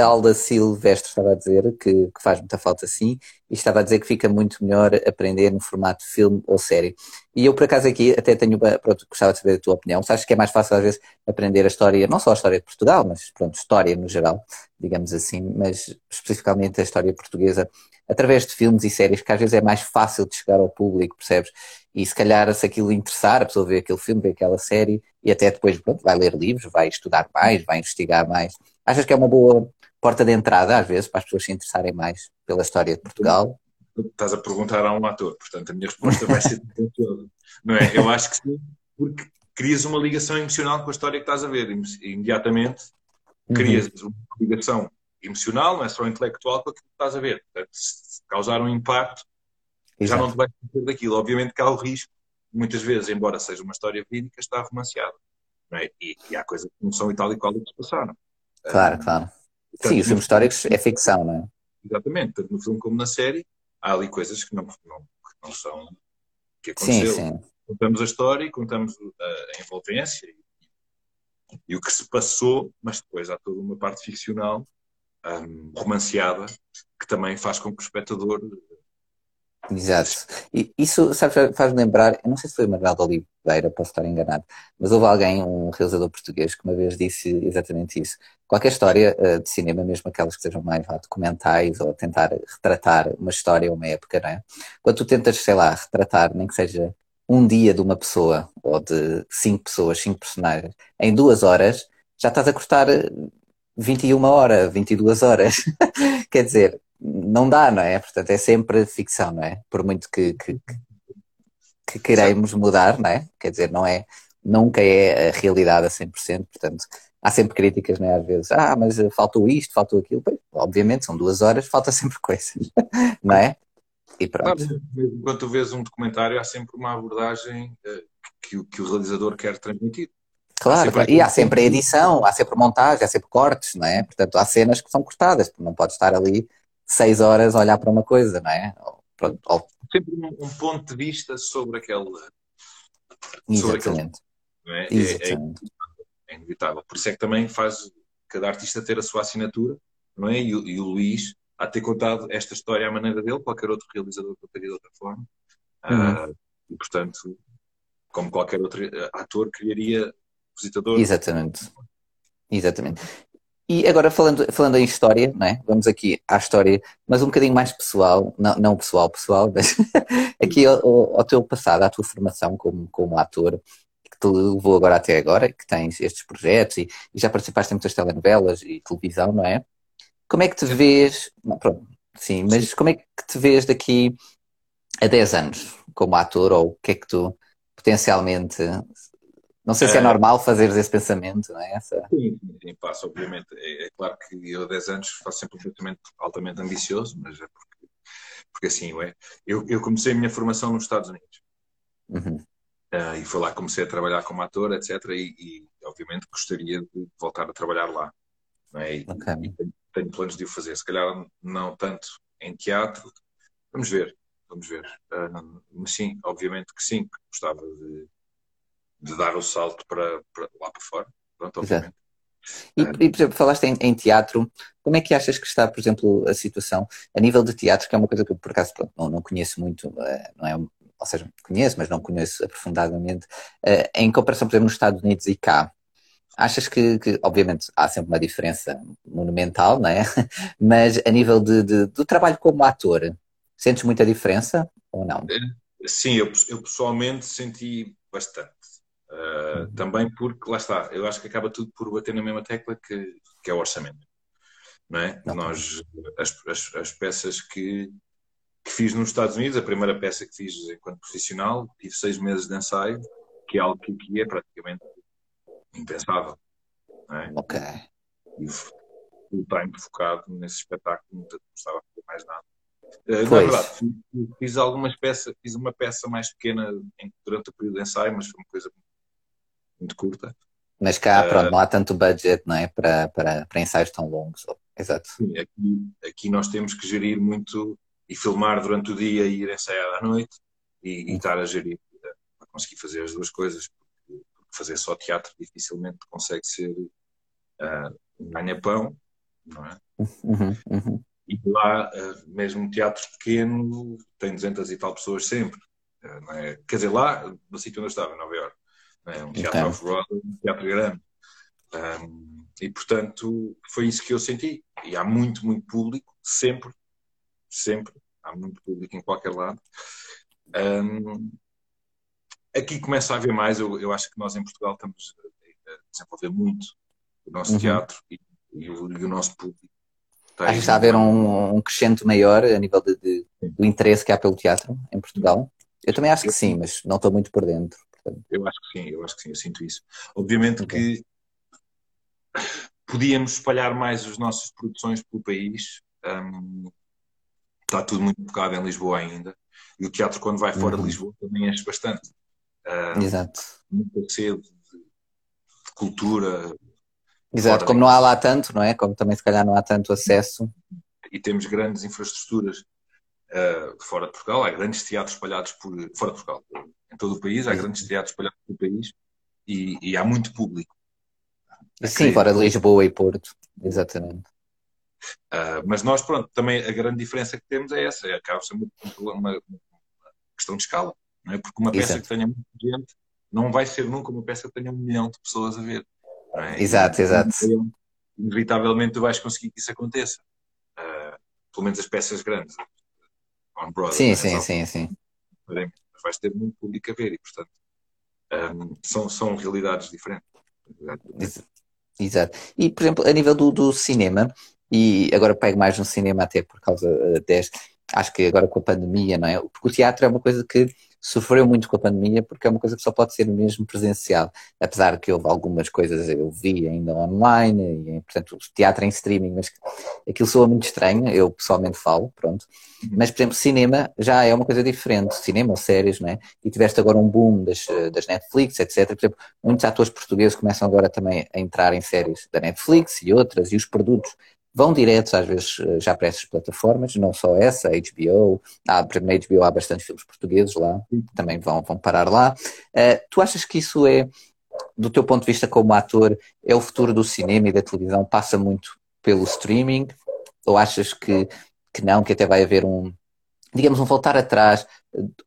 a Alda Silvestre estava a dizer que, que, faz muita falta sim, e estava a dizer que fica muito melhor aprender no formato filme ou série. E eu, por acaso, aqui até tenho, pronto, gostava de saber a tua opinião. Achas que é mais fácil, às vezes, aprender a história, não só a história de Portugal, mas, pronto, história no geral, digamos assim, mas especificamente a história portuguesa, através de filmes e séries, que às vezes é mais fácil de chegar ao público, percebes? E se calhar, se aquilo interessar, a pessoa vê aquele filme, vê aquela série, e até depois, pronto, vai ler livros, vai estudar mais, vai investigar mais. Achas que é uma boa porta de entrada, às vezes, para as pessoas se interessarem mais pela história de Portugal? Estás a perguntar a um ator, portanto a minha resposta vai ser não é? Eu acho que sim, porque crias uma ligação emocional com a história que estás a ver imediatamente uhum. crias uhum. uma ligação emocional, não é só intelectual com aquilo que estás a ver. Portanto, se causar um impacto, Exato. já não te vais fazer daquilo. Obviamente que há o risco, muitas vezes, embora seja uma história verídica, está romanceada. É? E, e, há coisas que não são e tal e qual que se passaram. Claro, claro. Sim, os filmes históricos é ficção, não é? Exatamente, tanto no filme como na série, há ali coisas que não, não, que não são que aconteceu. Sim, sim. Contamos a história e contamos a, a envolvência e, e, o que se passou, mas depois há toda uma parte ficcional um, romanceada que também faz com que o espectador Exato. E isso, sabes, faz-me lembrar, eu não sei se foi Manuel de Oliveira, posso estar enganado, mas houve alguém, um realizador português, que uma vez disse exatamente isso. Qualquer história uh, de cinema, mesmo aquelas que sejam mais lá, documentais ou tentar retratar uma história ou uma época, não é? Quando tu tentas, sei lá, retratar, nem que seja um dia de uma pessoa ou de cinco pessoas, cinco personagens, em duas horas, já estás a cortar 21 horas, 22 horas. Quer dizer, não dá, não é? Portanto, é sempre ficção, não é? Por muito que, que, que queremos mudar, não é? Quer dizer, não é, nunca é a realidade a 100%, portanto, há sempre críticas, não é? Às vezes, ah, mas faltou isto, faltou aquilo. Pois, obviamente, são duas horas, falta sempre coisas, não é? E pronto. Quando tu vês um documentário, há sempre uma abordagem eh, que, que o realizador quer transmitir. Claro, claro. e há sempre a edição, há sempre montagem, há sempre cortes, não é? Portanto, há cenas que são cortadas, não pode estar ali seis horas a olhar para uma coisa, não é? Ou, ou... Sempre um, ponto de vista sobre aquele. Sobre Exatamente. Aquele, é? Exatamente. É, é, inevitável. Por isso é que também faz cada artista ter a sua assinatura, não é? E, e o Luís de ter contado esta história à maneira dele, qualquer outro realizador contaria de outra forma. Uhum. Uh, e, portanto, como qualquer outro ator, criaria visitadores. Exatamente. Exatamente. E agora falando, falando em história, não é? vamos aqui à história, mas um bocadinho mais pessoal, não, não pessoal, pessoal, mas aqui ao, ao, teu passado, à tua formação como, como ator, que te levou agora até agora, que tens estes projetos e, e já participaste em muitas telenovelas e televisão, não é? Como é que te vês, não, pronto, sim, mas como é que te vês daqui a 10 anos como ator ou o que é que tu potencialmente não sei se é, é normal fazer esse pensamento, não é? Essa... Sim, sim, passo, obviamente. É, é, claro que eu há 10 anos faço sempre um pensamento altamente ambicioso, mas é porque, porque assim é. Eu, eu comecei a minha formação nos Estados Unidos. Uhum. Uh, e foi lá que comecei a trabalhar como ator, etc. E, e, obviamente gostaria de voltar a trabalhar lá. É? E, okay. e tenho, tenho, planos de o fazer. Se calhar não tanto em teatro. Vamos ver, vamos ver. Uh, mas sim, obviamente que sim, gostava de de dar o salto para, para lá para fora. Pronto, obviamente. E, e, por exemplo, falaste em, em, teatro, como é que achas que está, por exemplo, a situação a nível de teatro, que é uma coisa que eu, por acaso, pronto, não, não conheço muito, eh, não é, ou seja, conheço, mas não conheço aprofundadamente, uh, em comparação, por exemplo, nos Estados Unidos e cá. Achas que, que, obviamente, há sempre uma diferença monumental, não é? Mas a nível de, de, do trabalho como ator, sentes muita diferença ou não? Eh, sim, eu, eu pessoalmente senti bastante. Uh, também porque, lá está, eu acho que acaba tudo por bater na mesma tecla que, que é o orçamento. Não é? Não. Nós, as, as, as, peças que, que fiz nos Estados Unidos, a primeira peça que fiz enquanto profissional, tive seis meses de ensaio, que é algo que aqui é praticamente impensável. É? Ok. E full time focado nesse espetáculo, não estava a fazer mais nada. Uh, na verdade, fiz, fiz, algumas peças, fiz uma peça mais pequena durante o período de ensaio, mas foi uma coisa muito curta. Mas cá, uh, pronto, não há tanto budget, não é? Para, para, para ensaios tão longos. Exato. Sim, aqui, aqui nós temos que gerir muito e filmar durante o dia e ir ensaiar à noite e, e estar a gerir para conseguir fazer as duas coisas. Porque, fazer só teatro dificilmente consegue ser uh, um ganha-pão, não é? Uhum, uhum. E lá, uh, mesmo teatro pequeno, tem 200 e tal pessoas sempre. Uh, é? Quer dizer, lá, no sítio onde eu estava, em Nova Iorque, é um teatro okay. off-road, um teatro grande. Um, e, portanto, foi isso que eu senti. E há muito, muito público, sempre, sempre. Há muito público em qualquer lado. Um, aqui começa a haver mais. Eu, eu, acho que nós em Portugal estamos a desenvolver muito o nosso uhum. teatro e, e, o, e, o, nosso público. Está Acho que está a haver um, um crescente maior a nível de, de, do interesse que há pelo teatro em Portugal. Eu também acho que sim, mas não estou muito por dentro. Eu acho que sim, eu acho que sim, eu sinto isso. Obviamente okay. que podíamos espalhar mais as nossas produções pelo país. Um, está tudo muito focado em Lisboa ainda. E o teatro, quando vai fora uhum. de Lisboa, também enche bastante. Um, Exato. Muita sede de, de cultura. Exato, como não há lá tanto, não é? Como também se calhar não há tanto acesso. E temos grandes infraestruturas uh, fora de Portugal, há grandes teatros espalhados por fora de Portugal, em todo o país, há grandes teatros espalhados pelo país e, e há muito público. Sim, fora de Lisboa e Porto, exatamente. Uh, mas nós, pronto, também a grande diferença que temos é essa, é, acaba ser uma, uma, questão de escala, não é? porque uma peça Exato. que tenha muita gente não vai ser nunca uma peça que tenha um milhão de pessoas a ver. É? Exato, e, exato. Inevitavelmente tu vais conseguir que isso aconteça. Uh, pelo menos as peças grandes. On Broadway, sim, é? sim, sim, sim vais ter muito público a ver e, portanto, um, são, são realidades diferentes. Exato. E, por exemplo, a nível do, do cinema, e agora pego mais no cinema até por causa uh, deste, acho que agora com a pandemia, não é? Porque o teatro é uma coisa que sofreu muito com a pandemia porque é uma coisa que só pode ser mesmo presencial. Apesar que houve algumas coisas eu vi ainda online, e, portanto, teatro em streaming, mas aquilo soa muito estranho, eu pessoalmente falo, pronto. Mas, por exemplo, cinema já é uma coisa diferente, cinema ou séries, não é? E tiveste agora um boom das, das Netflix, etc. Por exemplo, muitos atores portugueses começam agora também a entrar em séries da Netflix e outras, e os produtos vão diretos às vezes eh, já para essas plataformas, não só essa, a HBO, há, na HBO há bastantes filmes portugueses lá, também vão, vão parar lá. Uh, tu achas que isso é, do teu ponto de vista como ator, é o futuro do cinema e da televisão, passa muito pelo streaming? Ou achas que que não, que até vai haver um, digamos, um voltar atrás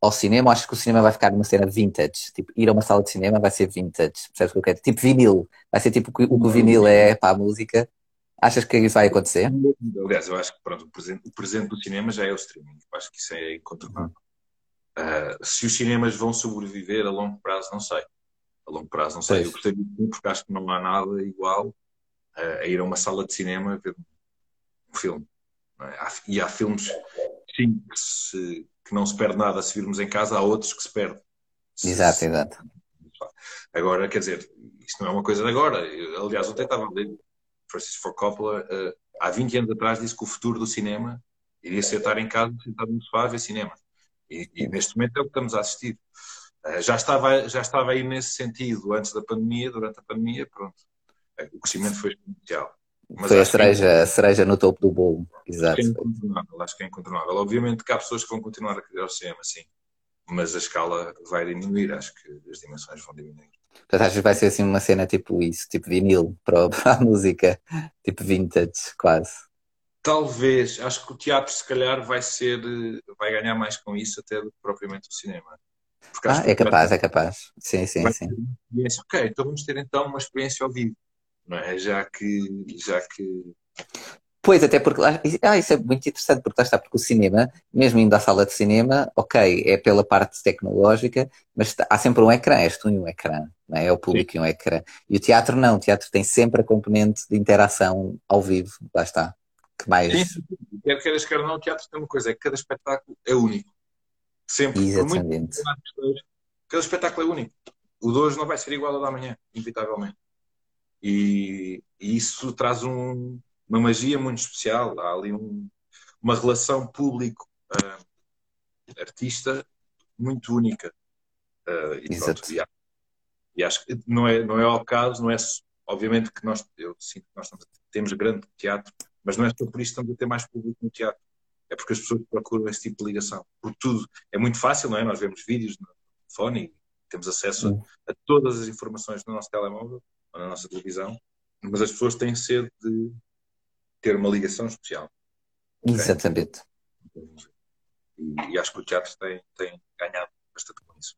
ao cinema. Acho que o cinema vai ficar numa cena vintage. Tipo, ir a uma sala de cinema vai ser vintage. Percebes o que eu quero? Tipo vinil. Vai ser tipo o que o vinil é para a música. Achas que isso vai acontecer? Aliás, eu acho que pronto, o, presente, o presente do cinema já é o streaming. Eu acho que isso é incontornável. Uh, se os cinemas vão sobreviver a longo prazo, não sei. A longo prazo, não sei. Pois. Eu gostei muito porque acho que não há nada igual uh, a ir a uma sala de cinema ver um filme. É? E há filmes, sim, que, se, que, não se perde nada se virmos em casa, há outros que se perdem. Exato, exato. Agora, quer dizer, isto não é uma coisa de agora. Eu, aliás, ontem estava a ler Francis Ford Coppola, uh, há 20 anos atrás, disse que o futuro do cinema iria ser estar em casa, sentado no sofá a ver cinema. E, e, neste momento é o que estamos a assistir. Uh, já, estava, já estava aí nesse sentido antes da pandemia, durante a pandemia, pronto. Uh, o crescimento foi exponencial. Mas foi a cereja, que, a cereja no topo do bolo, exato. Acho que é incontornável, acho que é incontornável. Obviamente que há pessoas que vão continuar a querer o cinema, sim. Mas a escala vai diminuir, acho que as dimensões vão diminuir. Portanto, acho que vai ser assim uma cena tipo isso, tipo vinil para, para a música, tipo vintage, quase. Talvez, acho que o teatro se calhar vai ser, vai ganhar mais com isso até do que propriamente o cinema. ah, é capaz, é capaz. Sim, sim, sim. Ok, então vamos ter então uma experiência ao vivo, não é? Já que, já que Pois, até porque ah, isso é muito interessante, porque lá está, porque o cinema, mesmo indo à sala de cinema, ok, é pela parte tecnológica, mas há sempre um ecrã, és tu e um ecrã, não é? é o público Sim. e um ecrã. E o teatro não, o teatro tem sempre a componente de interação ao vivo, lá está. Que mais... Sim, quer queiras, quer não, o teatro tem uma coisa, é que cada espetáculo é único. Sempre. Exatamente. Muito, cada espetáculo é único. O de hoje não vai ser igual ao da manhã, inevitavelmente. E, e isso traz um, uma magia muito especial. Há ali um, uma relação público-artista uh, muito única. Uh, e, Exato. e, e, acho que não é, não é ao caso, não é obviamente que nós, eu sinto que nós temos grande teatro, mas não é só por isso que estamos a ter mais público no teatro. É porque as pessoas procuram esse tipo de ligação. Por tudo. É muito fácil, não é? Nós vemos vídeos no telefone e temos acesso a, a, todas as informações no nosso telemóvel ou na nossa televisão, mas as pessoas têm sede de ter uma ligação especial. Exatamente. E, e, acho que o teatro tem, tem ganhado bastante com isso.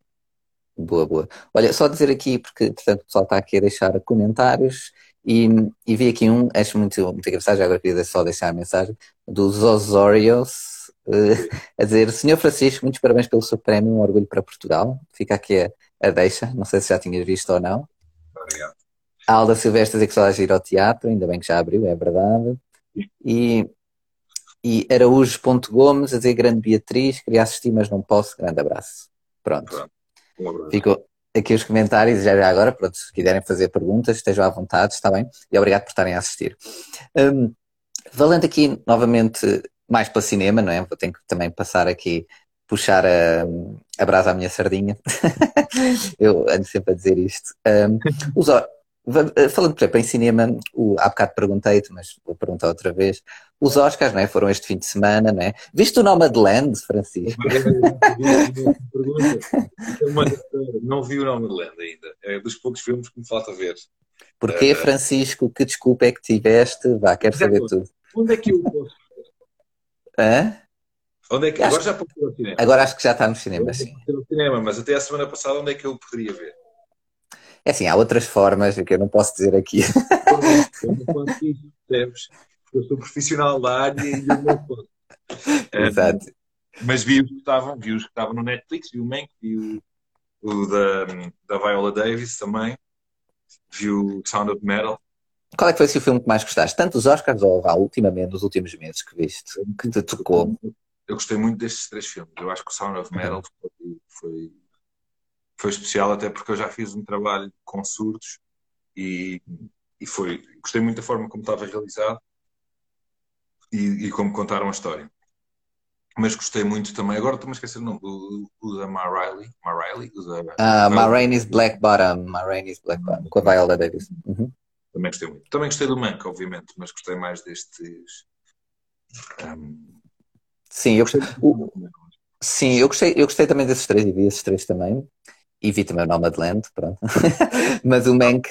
Boa, boa. Olha, só dizer aqui, porque portanto, o pessoal está aqui a deixar comentários e, e vi aqui um, acho muito, muito engraçado, agora queria só deixar a mensagem, dos Osorios, uh, a dizer, Senhor Francisco, muitos parabéns pelo seu prémio, um orgulho para Portugal. Fica aqui a, a deixa, não sei se já tinhas visto ou não. Obrigado. A Alda Silvestre dizer que só a ir ao teatro, ainda bem que já abriu, é verdade. E, e Araújo.gomes a dizer grande Beatriz, queria assistir, mas não posso. Grande abraço. Pronto. Um abraço. Ficou aqui os comentários, já agora, pronto, se quiserem fazer perguntas, estejam à vontade, está bem? E obrigado por estarem a assistir. Um, valendo aqui novamente mais para cinema, não é? Vou ter que também passar aqui, puxar a, a brasa à minha sardinha. Eu ando sempre a dizer isto. Um, os, falando, por exemplo, em cinema, o, há bocado perguntei-te, mas vou perguntar outra vez. Os Oscars, não é? Foram este fim de semana, não é? Viste o Nomadland, Francisco? Não vi o Nomadland ainda. É dos poucos filmes que me falta ver. Porquê, uh, Francisco? Que desculpa é que tiveste? Vá, quero saber tudo. Onde é que eu posso ver? Hã? Onde é que... Agora já posso ver no cinema. Agora acho que já está no cinema, sim. No cinema, mas até a semana passada onde é que eu poderia ver? É assim, há outras formas que eu não posso dizer aqui. Eu não percebes? Eu sou profissional da área e eu não posso. Exato. mas vi os que estavam, vi os que estavam no Netflix, vi o Mank, vi o, o da, da Viola Davis também, vi o Sound of Metal. Qual é que foi assim, o filme que mais gostaste? Tanto os Oscars ou ah, ultimamente, nos últimos meses que viste, que te tocou? Eu gostei muito destes três filmes. Eu acho que o Sound of Metal uhum. foi, foi foi especial até porque eu já fiz um trabalho com surdos e, e foi gostei muito da forma como estava realizado e, e como contaram a história. Mas gostei muito também agora estou-me a esquecer o nome o, o da Ma Riley, Ma Riley? O da, uh, Ma Rainey's Black Bottom Ma Rainey's Black Bottom com a Viola Davis. Uhum. também gostei muito. Também gostei do Mank obviamente mas gostei mais destes um... sim eu gostei o... sim eu gostei eu gostei também desses três e vi esses três também e vi também o Nomadland, pronto. Mas o Mank,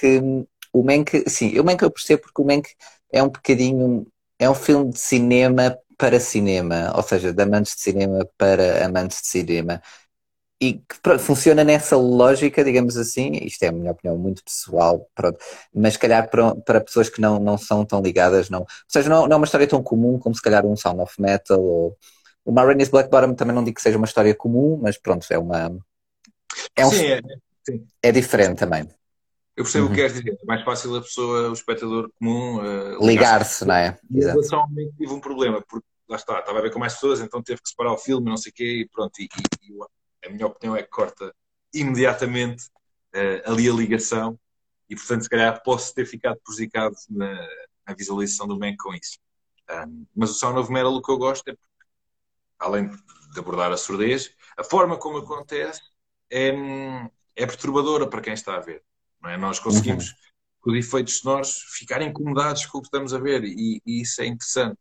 o Mank, sim, o Mank eu percebo porque o Mank é um bocadinho, é um filme de cinema para cinema, ou seja, de amantes de cinema para amantes de cinema, e que funciona nessa lógica, digamos assim, isto é a minha opinião muito pessoal, pronto, mas se calhar para, para pessoas que não, não são tão ligadas, não, ou seja, não, não é uma história tão comum como se calhar um Sound of Metal ou o Marines Black Bottom também não digo que seja uma história comum, mas pronto, é uma é, um, sim, é, sim. é diferente também. Eu percebo uhum. o que queres dizer. É mais fácil a pessoa, o espectador comum, uh, ligar-se, não é? Exato. tive um problema, porque lá está, estava a ver com mais pessoas, então teve que separar o filme, não sei o quê, e pronto. E, e, e a minha opinião é que corta imediatamente uh, ali a ligação, e portanto, se calhar posso ter ficado prejudicado na, na visualização do Man com isso. Um, mas o Sound of Metal, o que eu gosto é, além de abordar a surdez, a forma como acontece é, é perturbadora para quem está a ver. Não é? Nós conseguimos, uhum. com os efeitos sonoros, ficar incomodados com o que estamos a ver e, e isso é interessante.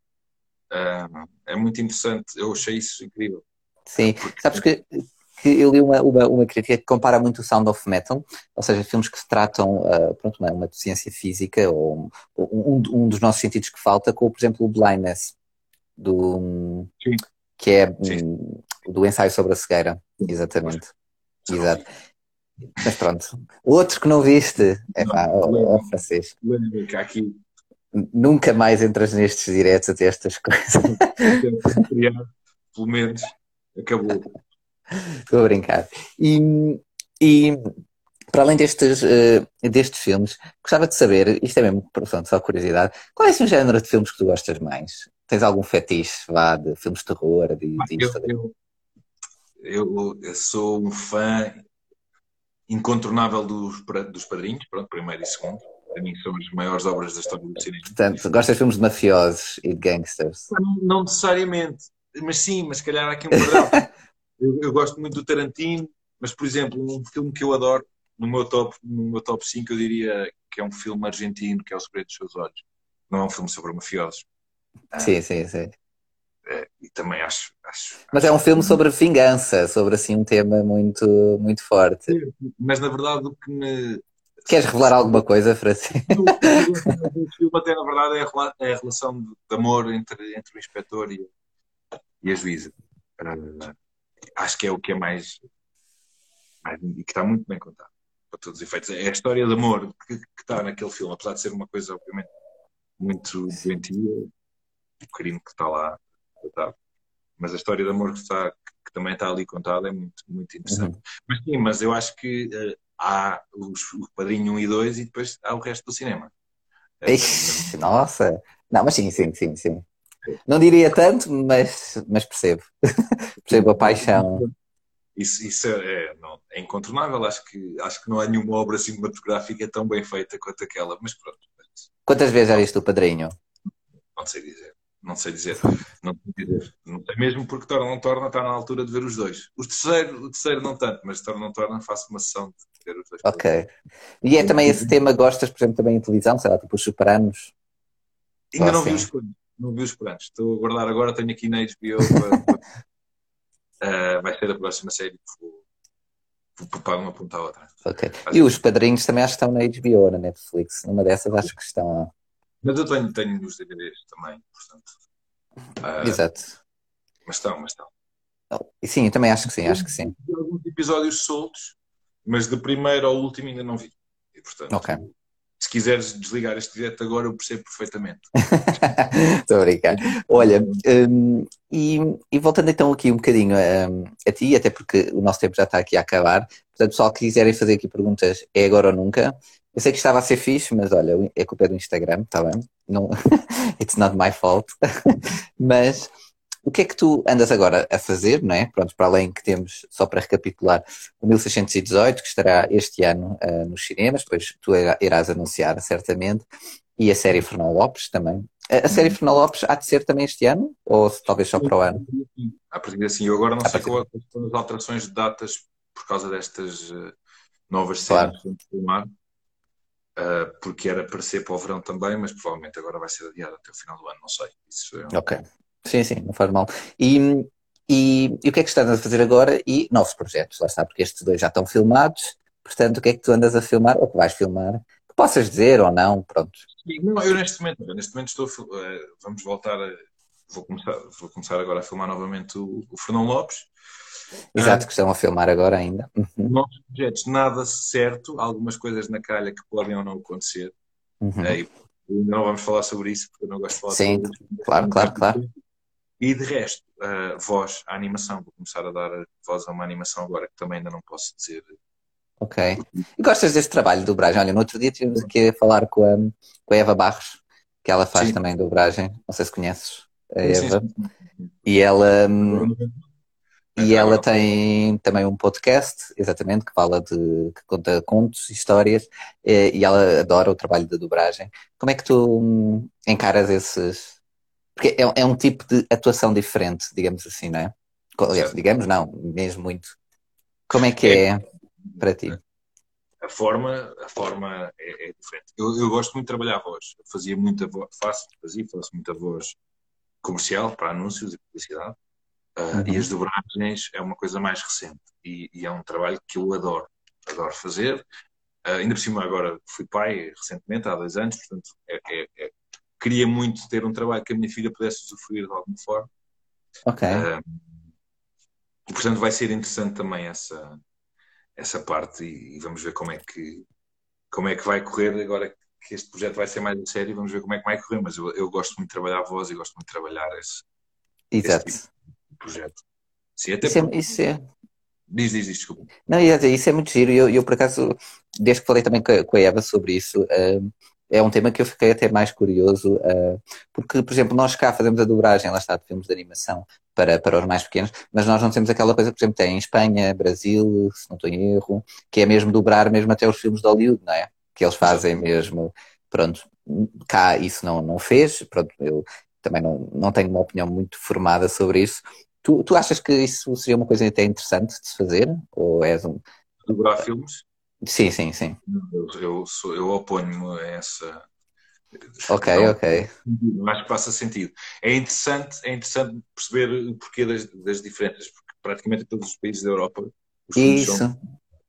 Uh, é muito interessante, eu achei isso incrível. Sim, Porque... sabes que, que eu li uma, uma, uma, crítica que compara muito o Sound of Metal, ou seja, filmes que tratam uh, pronto, uma, uma deficiência física ou um, um, dos nossos sentidos que falta, com, por exemplo, o Blindness, do, Sim. que é um, do ensaio sobre a cegueira, exatamente. Exato. Mas pronto. Outro que não viste. É pá, ó Francisco. Aqui. Nunca mais entras nestes diretos até estas coisas. Pelo menos acabou. Estou a brincar. E, e para além destes, uh, destes filmes, gostava de saber, isto é mesmo, pronto, só curiosidade, qual é esse um género de filmes que tu gostas mais? Tens algum fetiche, vá, de filmes de terror? De, de eu, eu, eu, eu, sou um fã incontornável dos, dos padrinhos, pronto, primeiro e segundo. Para mim são as maiores obras da história do cinema. Portanto, gostas de filmes de mafiosos e de gangsters? Não, necessariamente, mas sim, mas se calhar há aqui um padrão. eu, eu, gosto muito do Tarantino, mas por exemplo, um filme que eu adoro, no meu top, no meu top 5 eu diria que é um filme argentino, que é O Segredo dos Seus Olhos. Não é um filme sobre mafiosos. Sim, sim, sim. E também acho, acho Mas é um filme sobre vingança, sobre assim um tema muito, muito forte. Mas na verdade o que me. Queres revelar alguma coisa, Francisco? O filme até na verdade é a, é relação de, amor entre, entre o inspetor e, e a juíza. Acho que é o que é mais, mais e que está muito bem contado para todos os efeitos. É a história de amor que, que está naquele filme, apesar de ser uma coisa obviamente muito doentia, o crime que está lá mas a história de amor que, está, que também está ali contada é muito, muito interessante. Uhum. Mas sim, mas eu acho que uh, há os, o Padrinho 1 e 2 e depois há o resto do cinema. Ixi, nossa! Não, mas sim, sim, sim, sim. Não diria tanto, mas, mas percebo. percebo a paixão. Isso, isso é, é, não, é, incontornável. Acho que, acho que não há nenhuma obra cinematográfica tão bem feita quanto aquela, mas pronto. Quantas vezes já viste o Padrinho? Não sei dizer. Não sei dizer. Não sei dizer. Não sei mesmo porque torna não torna está na altura de ver os dois. O terceiro, o terceiro não tanto, mas torna não torna faço uma sessão de ver os dois. Ok. E é também esse tema, gostas, por exemplo, também em televisão, sei lá, tipo os Superanos? Ainda não assim. vi os. Não vi os planos. Estou a guardar agora, tenho aqui na HBO para, uh, vai ser a próxima série vou, vou preparar uma ponta à outra. Ok. E os padrinhos também acho que estão na HBO, na Netflix. Numa dessas acho que estão mas eu tenho, tenho os DVDs também, portanto. Uh, Exato. Mas estão, mas estão. Sim, eu também acho que sim, acho que sim. Alguns episódios soltos, mas de primeiro ao último ainda não vi. E, portanto, ok. Se quiseres desligar este direto agora, eu percebo perfeitamente. Estou a brincar. Olha, um, e, e, voltando então aqui um bocadinho um, a ti, até porque o nosso tempo já está aqui a acabar. Portanto, pessoal que quiserem fazer aqui perguntas, é agora ou nunca. Eu sei que estava a ser fixe, mas olha, é culpa é do Instagram, está bem? Não, it's not my fault. mas o que é que tu andas agora a fazer, não é? Pronto, para além que temos, só para recapitular, o 1618, que estará este ano uh, nos cinemas, depois tu irás anunciar, certamente, e a série Fernão Lopes também. A, a série Fernão Lopes há de ser também este ano? Ou talvez só para o ano? A partir assim, eu agora não sei qual são as alterações de datas por causa destas uh, novas claro. séries que filmar uh, porque era para ser para o verão também, mas provavelmente agora vai ser adiado até o final do ano, não sei. Isso é... Ok. Sim, sim, não faz mal. E, e, e, o que é que estás a fazer agora? E novos projetos, lá está, porque estes dois já estão filmados, portanto, o que é que tu andas a filmar, ou que vais filmar, que possas dizer ou não, pronto. Sim, não, eu neste momento, neste momento estou, uh, vamos voltar a, vou começar, vou começar agora a filmar novamente o, o Fernão Lopes. Exato, que estão a filmar agora ainda. Uhum. Novos projetos, nada certo, algumas coisas na calha que podem ou não acontecer. Uhum. É, não vamos falar sobre isso, porque eu não gosto de falar Sim, sobre isso. Sim, claro, claro, claro. E de resto, uh, voz, a animação, vou começar a dar voz a uma animação agora que também ainda não posso dizer. Ok. E gostas deste trabalho de dobragem? Olha, no outro dia tivemos aqui a falar com a, com a Eva Barros, que ela faz sim. também dobragem, não sei se conheces a Eva. Sim, e ela. Hum, e ela tem também um podcast, exatamente, que fala de. que conta contos, histórias, e ela adora o trabalho de dobragem. Como é que tu hum, encaras esses. Porque é, é um tipo de atuação diferente, digamos assim, não é? Aliás, digamos não, mesmo muito. Como é que é, é para ti? A forma, a forma é, é diferente. Eu, eu, gosto muito de trabalhar a voz. Eu fazia muita voz, faço, fazia, faço muita voz comercial para anúncios e publicidade Uh, E as dobragens é uma coisa mais recente e, e, é um trabalho que eu adoro, adoro fazer. Uh, ainda por cima, agora fui pai recentemente, há dois anos, portanto, é, é, é, queria muito ter um trabalho que a minha filha pudesse usufruir de alguma forma. Ok. Uh, e, portanto, vai ser interessante também essa, essa parte e, e, vamos ver como é, que, como é que vai correr agora que este projeto vai ser mais sério, vamos ver como é que vai correr, mas eu, eu gosto muito de trabalhar a voz e gosto muito de trabalhar esse, Exato. Esse tipo projeto. Sim, até isso, é, isso é... Diz, diz, diz, desculpa. Não, isso é muito giro. Eu, eu, por acaso, desde que falei também com a Eva sobre isso, uh, é um tema que eu fiquei até mais curioso, uh, porque, por exemplo, nós cá fazemos a dobragem, lá está, de filmes de animação para, para os mais pequenos, mas nós não temos aquela coisa por exemplo, tem em Espanha, Brasil, se não estou em erro, que é mesmo dobrar mesmo até os filmes de Hollywood, não é? Que eles fazem mesmo. Pronto, cá isso não, não fez, pronto, eu também não, não tenho uma opinião muito formada sobre isso, Tu, tu achas que isso seria uma coisa até interessante de se fazer? Ou és um. Dobrar filmes? Sim, sim, sim. Eu, eu, sou, eu oponho a essa. Ok, não, ok. Acho que passa sentido. É interessante, é interessante perceber o porquê das, das diferenças, porque praticamente em todos os países da Europa. Isso. São...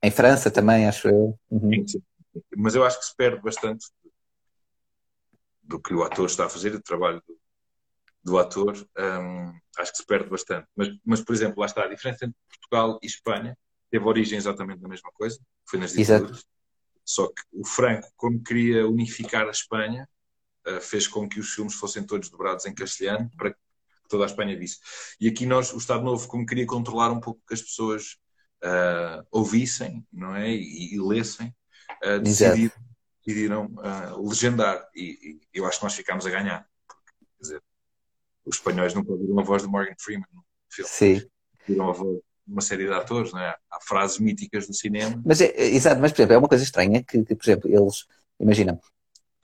Em França também, acho eu. Uhum. Mas eu acho que se perde bastante do que o ator está a fazer, do trabalho do, do ator, um, acho que se perde bastante. Mas, mas, por exemplo, lá está, a diferença entre Portugal e Espanha teve origem exatamente da mesma coisa, foi nas ditaduras. Só que o Franco, como queria unificar a Espanha, uh, fez com que os filmes fossem todos dobrados em castelhano para que toda a Espanha visse. E aqui nós, o Estado Novo, como queria controlar um pouco que as pessoas uh, ouvissem, não é? E, e lessem, uh, decidiram, decidiram legendar. E, e, eu acho que nós ficámos a ganhar. Porque, quer dizer, os espanhóis nunca ouviram a voz de Morgan Freeman no filme. Sim. Ouviram a voz de uma série de atores, não é? Há frases míticas do cinema. Mas, é, é, exato, mas por exemplo, é uma coisa estranha que, que por exemplo, eles, imagina,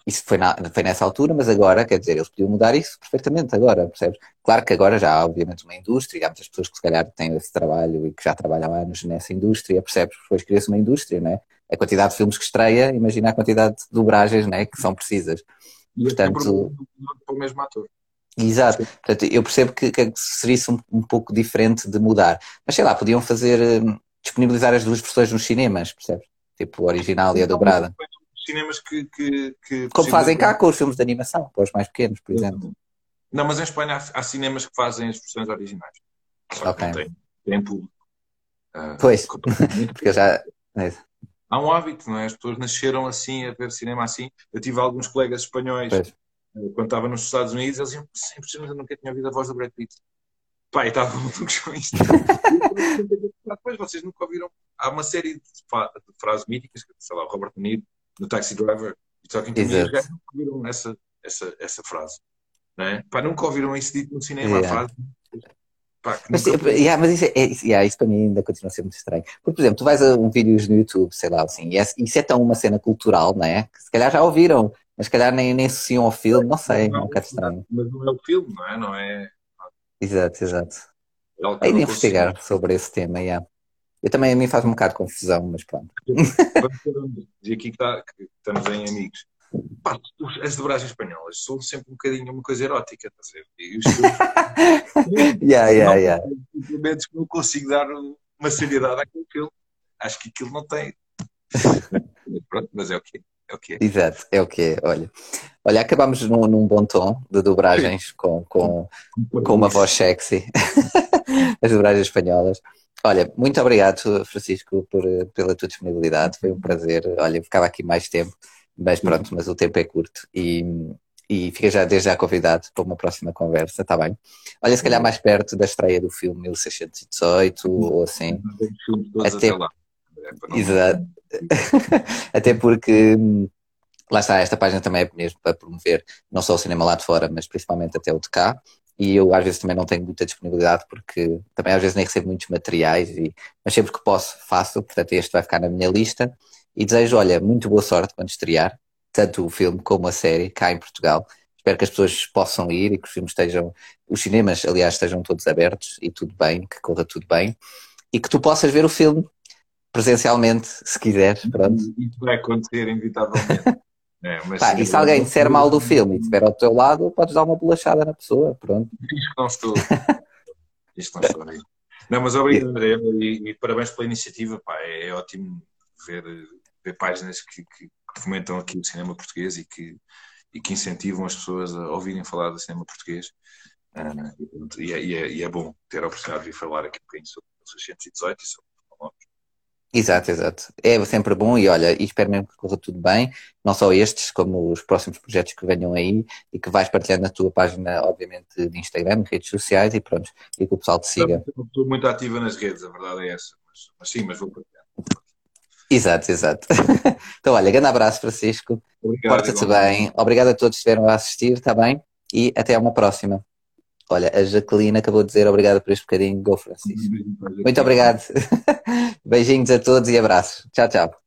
isso foi, na, foi nessa altura, mas agora, quer dizer, eles podiam mudar isso perfeitamente agora, percebes? Claro que agora já há, obviamente, uma indústria, há muitas pessoas que se calhar têm esse trabalho e que já trabalham há anos nessa indústria, percebes? Depois cria-se uma indústria, não é? A quantidade de filmes que estreia, imagina a quantidade de dobragens, não é? Que são precisas. E Portanto, para o mesmo ator. Exato. Portanto, eu percebo que, que seria isso um, um, pouco diferente de mudar. Mas sei lá, podiam fazer, um, disponibilizar as duas versões nos cinemas, percebes? Tipo, o original e a dobrada. Cinemas que, que, que Como fazem cá com os filmes de animação, para os mais pequenos, por exemplo. Não, mas em Espanha há, há cinemas que fazem as versões originais. Só ok. Tem, tem público. Uh, pois, porque já. É. Há um hábito, não é? As pessoas nasceram assim, a ver cinema assim. Eu tive alguns colegas espanhóis pois quando estava nos Estados Unidos, eles iam sempre, sempre eu nunca tinha ouvido a voz do Brad Pitt. Pai, estava muito com isto. Depois vocês nunca ouviram. Há uma série de, de frases míticas, sei lá, o Robert Niro, no Taxi Driver, e Talking to Me, nunca ouviram essa, essa, essa frase. Não é? Pá, nunca ouviram isso dito no cinema, yeah. a frase. Pá, mas, nunca... yeah, mas isso, é, yeah, isso para mim ainda continua a ser muito estranho. Porque, por exemplo, tu vais a um vídeos no YouTube, sei lá, assim, e é, isso é tão uma cena cultural, não é? Que se calhar já ouviram. Mas se calhar nem, nem associam ao filme, não sei, não, é um bocado estranho. Mas não é o filme, não é? Não é... Exato, exato. É de investigar consigo. sobre esse tema, yeah. Eu também a mim faz um bocado de confusão, mas pronto. E aqui que, está, que estamos em amigos. Pá, as dobragens espanholas são sempre um bocadinho uma coisa erótica, estás a ver? E os filmes. yeah, yeah, yeah. Momentos que não consigo dar uma seriedade àquele filme. Acho que aquilo não tem. pronto, mas é o okay. quê? É o que é. Exato, é o que é. Olha, olha acabamos num, num bom tom de dobragens com, com, com uma voz sexy. As dobragens espanholas. Olha, muito obrigado, Francisco, por, pela tua disponibilidade. Foi um prazer. Olha, ficava aqui mais tempo, mas pronto, mas o tempo é curto. E, e fica já desde já convidado para uma próxima conversa, está bem? Olha, se calhar mais perto da estreia do filme 1618 ou assim. Até... É Exato. Até porque lá está, esta página também é mesmo para promover não só o cinema lá de fora, mas principalmente até o de cá. E eu às vezes também não tenho muita disponibilidade porque também às vezes nem recebo muitos materiais, e, mas sempre que posso faço, portanto este vai ficar na minha lista. E desejo, olha, muito boa sorte quando estrear tanto o filme como a série cá em Portugal. Espero que as pessoas possam ir e que os filmes estejam, os cinemas, aliás, estejam todos abertos e tudo bem, que corra tudo bem e que tu possas ver o filme presencialmente, se quiseres. Pronto. Isso vai acontecer, inevitavelmente. É, Pá, e se alguém disser mal do filme e estiver ao teu lado, podes dar uma bolachada na pessoa. Pronto. Isto não estou. Isto não estou. Não, mas obrigado, André, e, e, parabéns pela iniciativa. Pá, é, é ótimo ver, ver páginas que, que, que fomentam aqui o cinema português e que, e que incentivam as pessoas a ouvirem falar do cinema português. E, é, e, é, e, é, bom ter a oportunidade de vir falar aqui um bocadinho sobre o 618 e sobre o Exato, exato. É sempre bom e olha, e espero mesmo que corra tudo bem, não só estes, como os próximos projetos que venham aí e que vais partilhando na tua página, obviamente, de Instagram, redes sociais e pronto, e que o pessoal te siga. Estou muito ativa nas redes, a verdade é essa, mas, mas sim, mas vou partilhar. Exato, exato. Então, olha, grande abraço, Francisco. Porta-te bem. Obrigado a todos que estiveram a assistir, está bem? E até uma próxima. Olha, a Jaqueline acabou de dizer obrigado por este bocadinho. Go, Francisco. Muito obrigado. Beijinhos a todos e abraços. Tchau, tchau.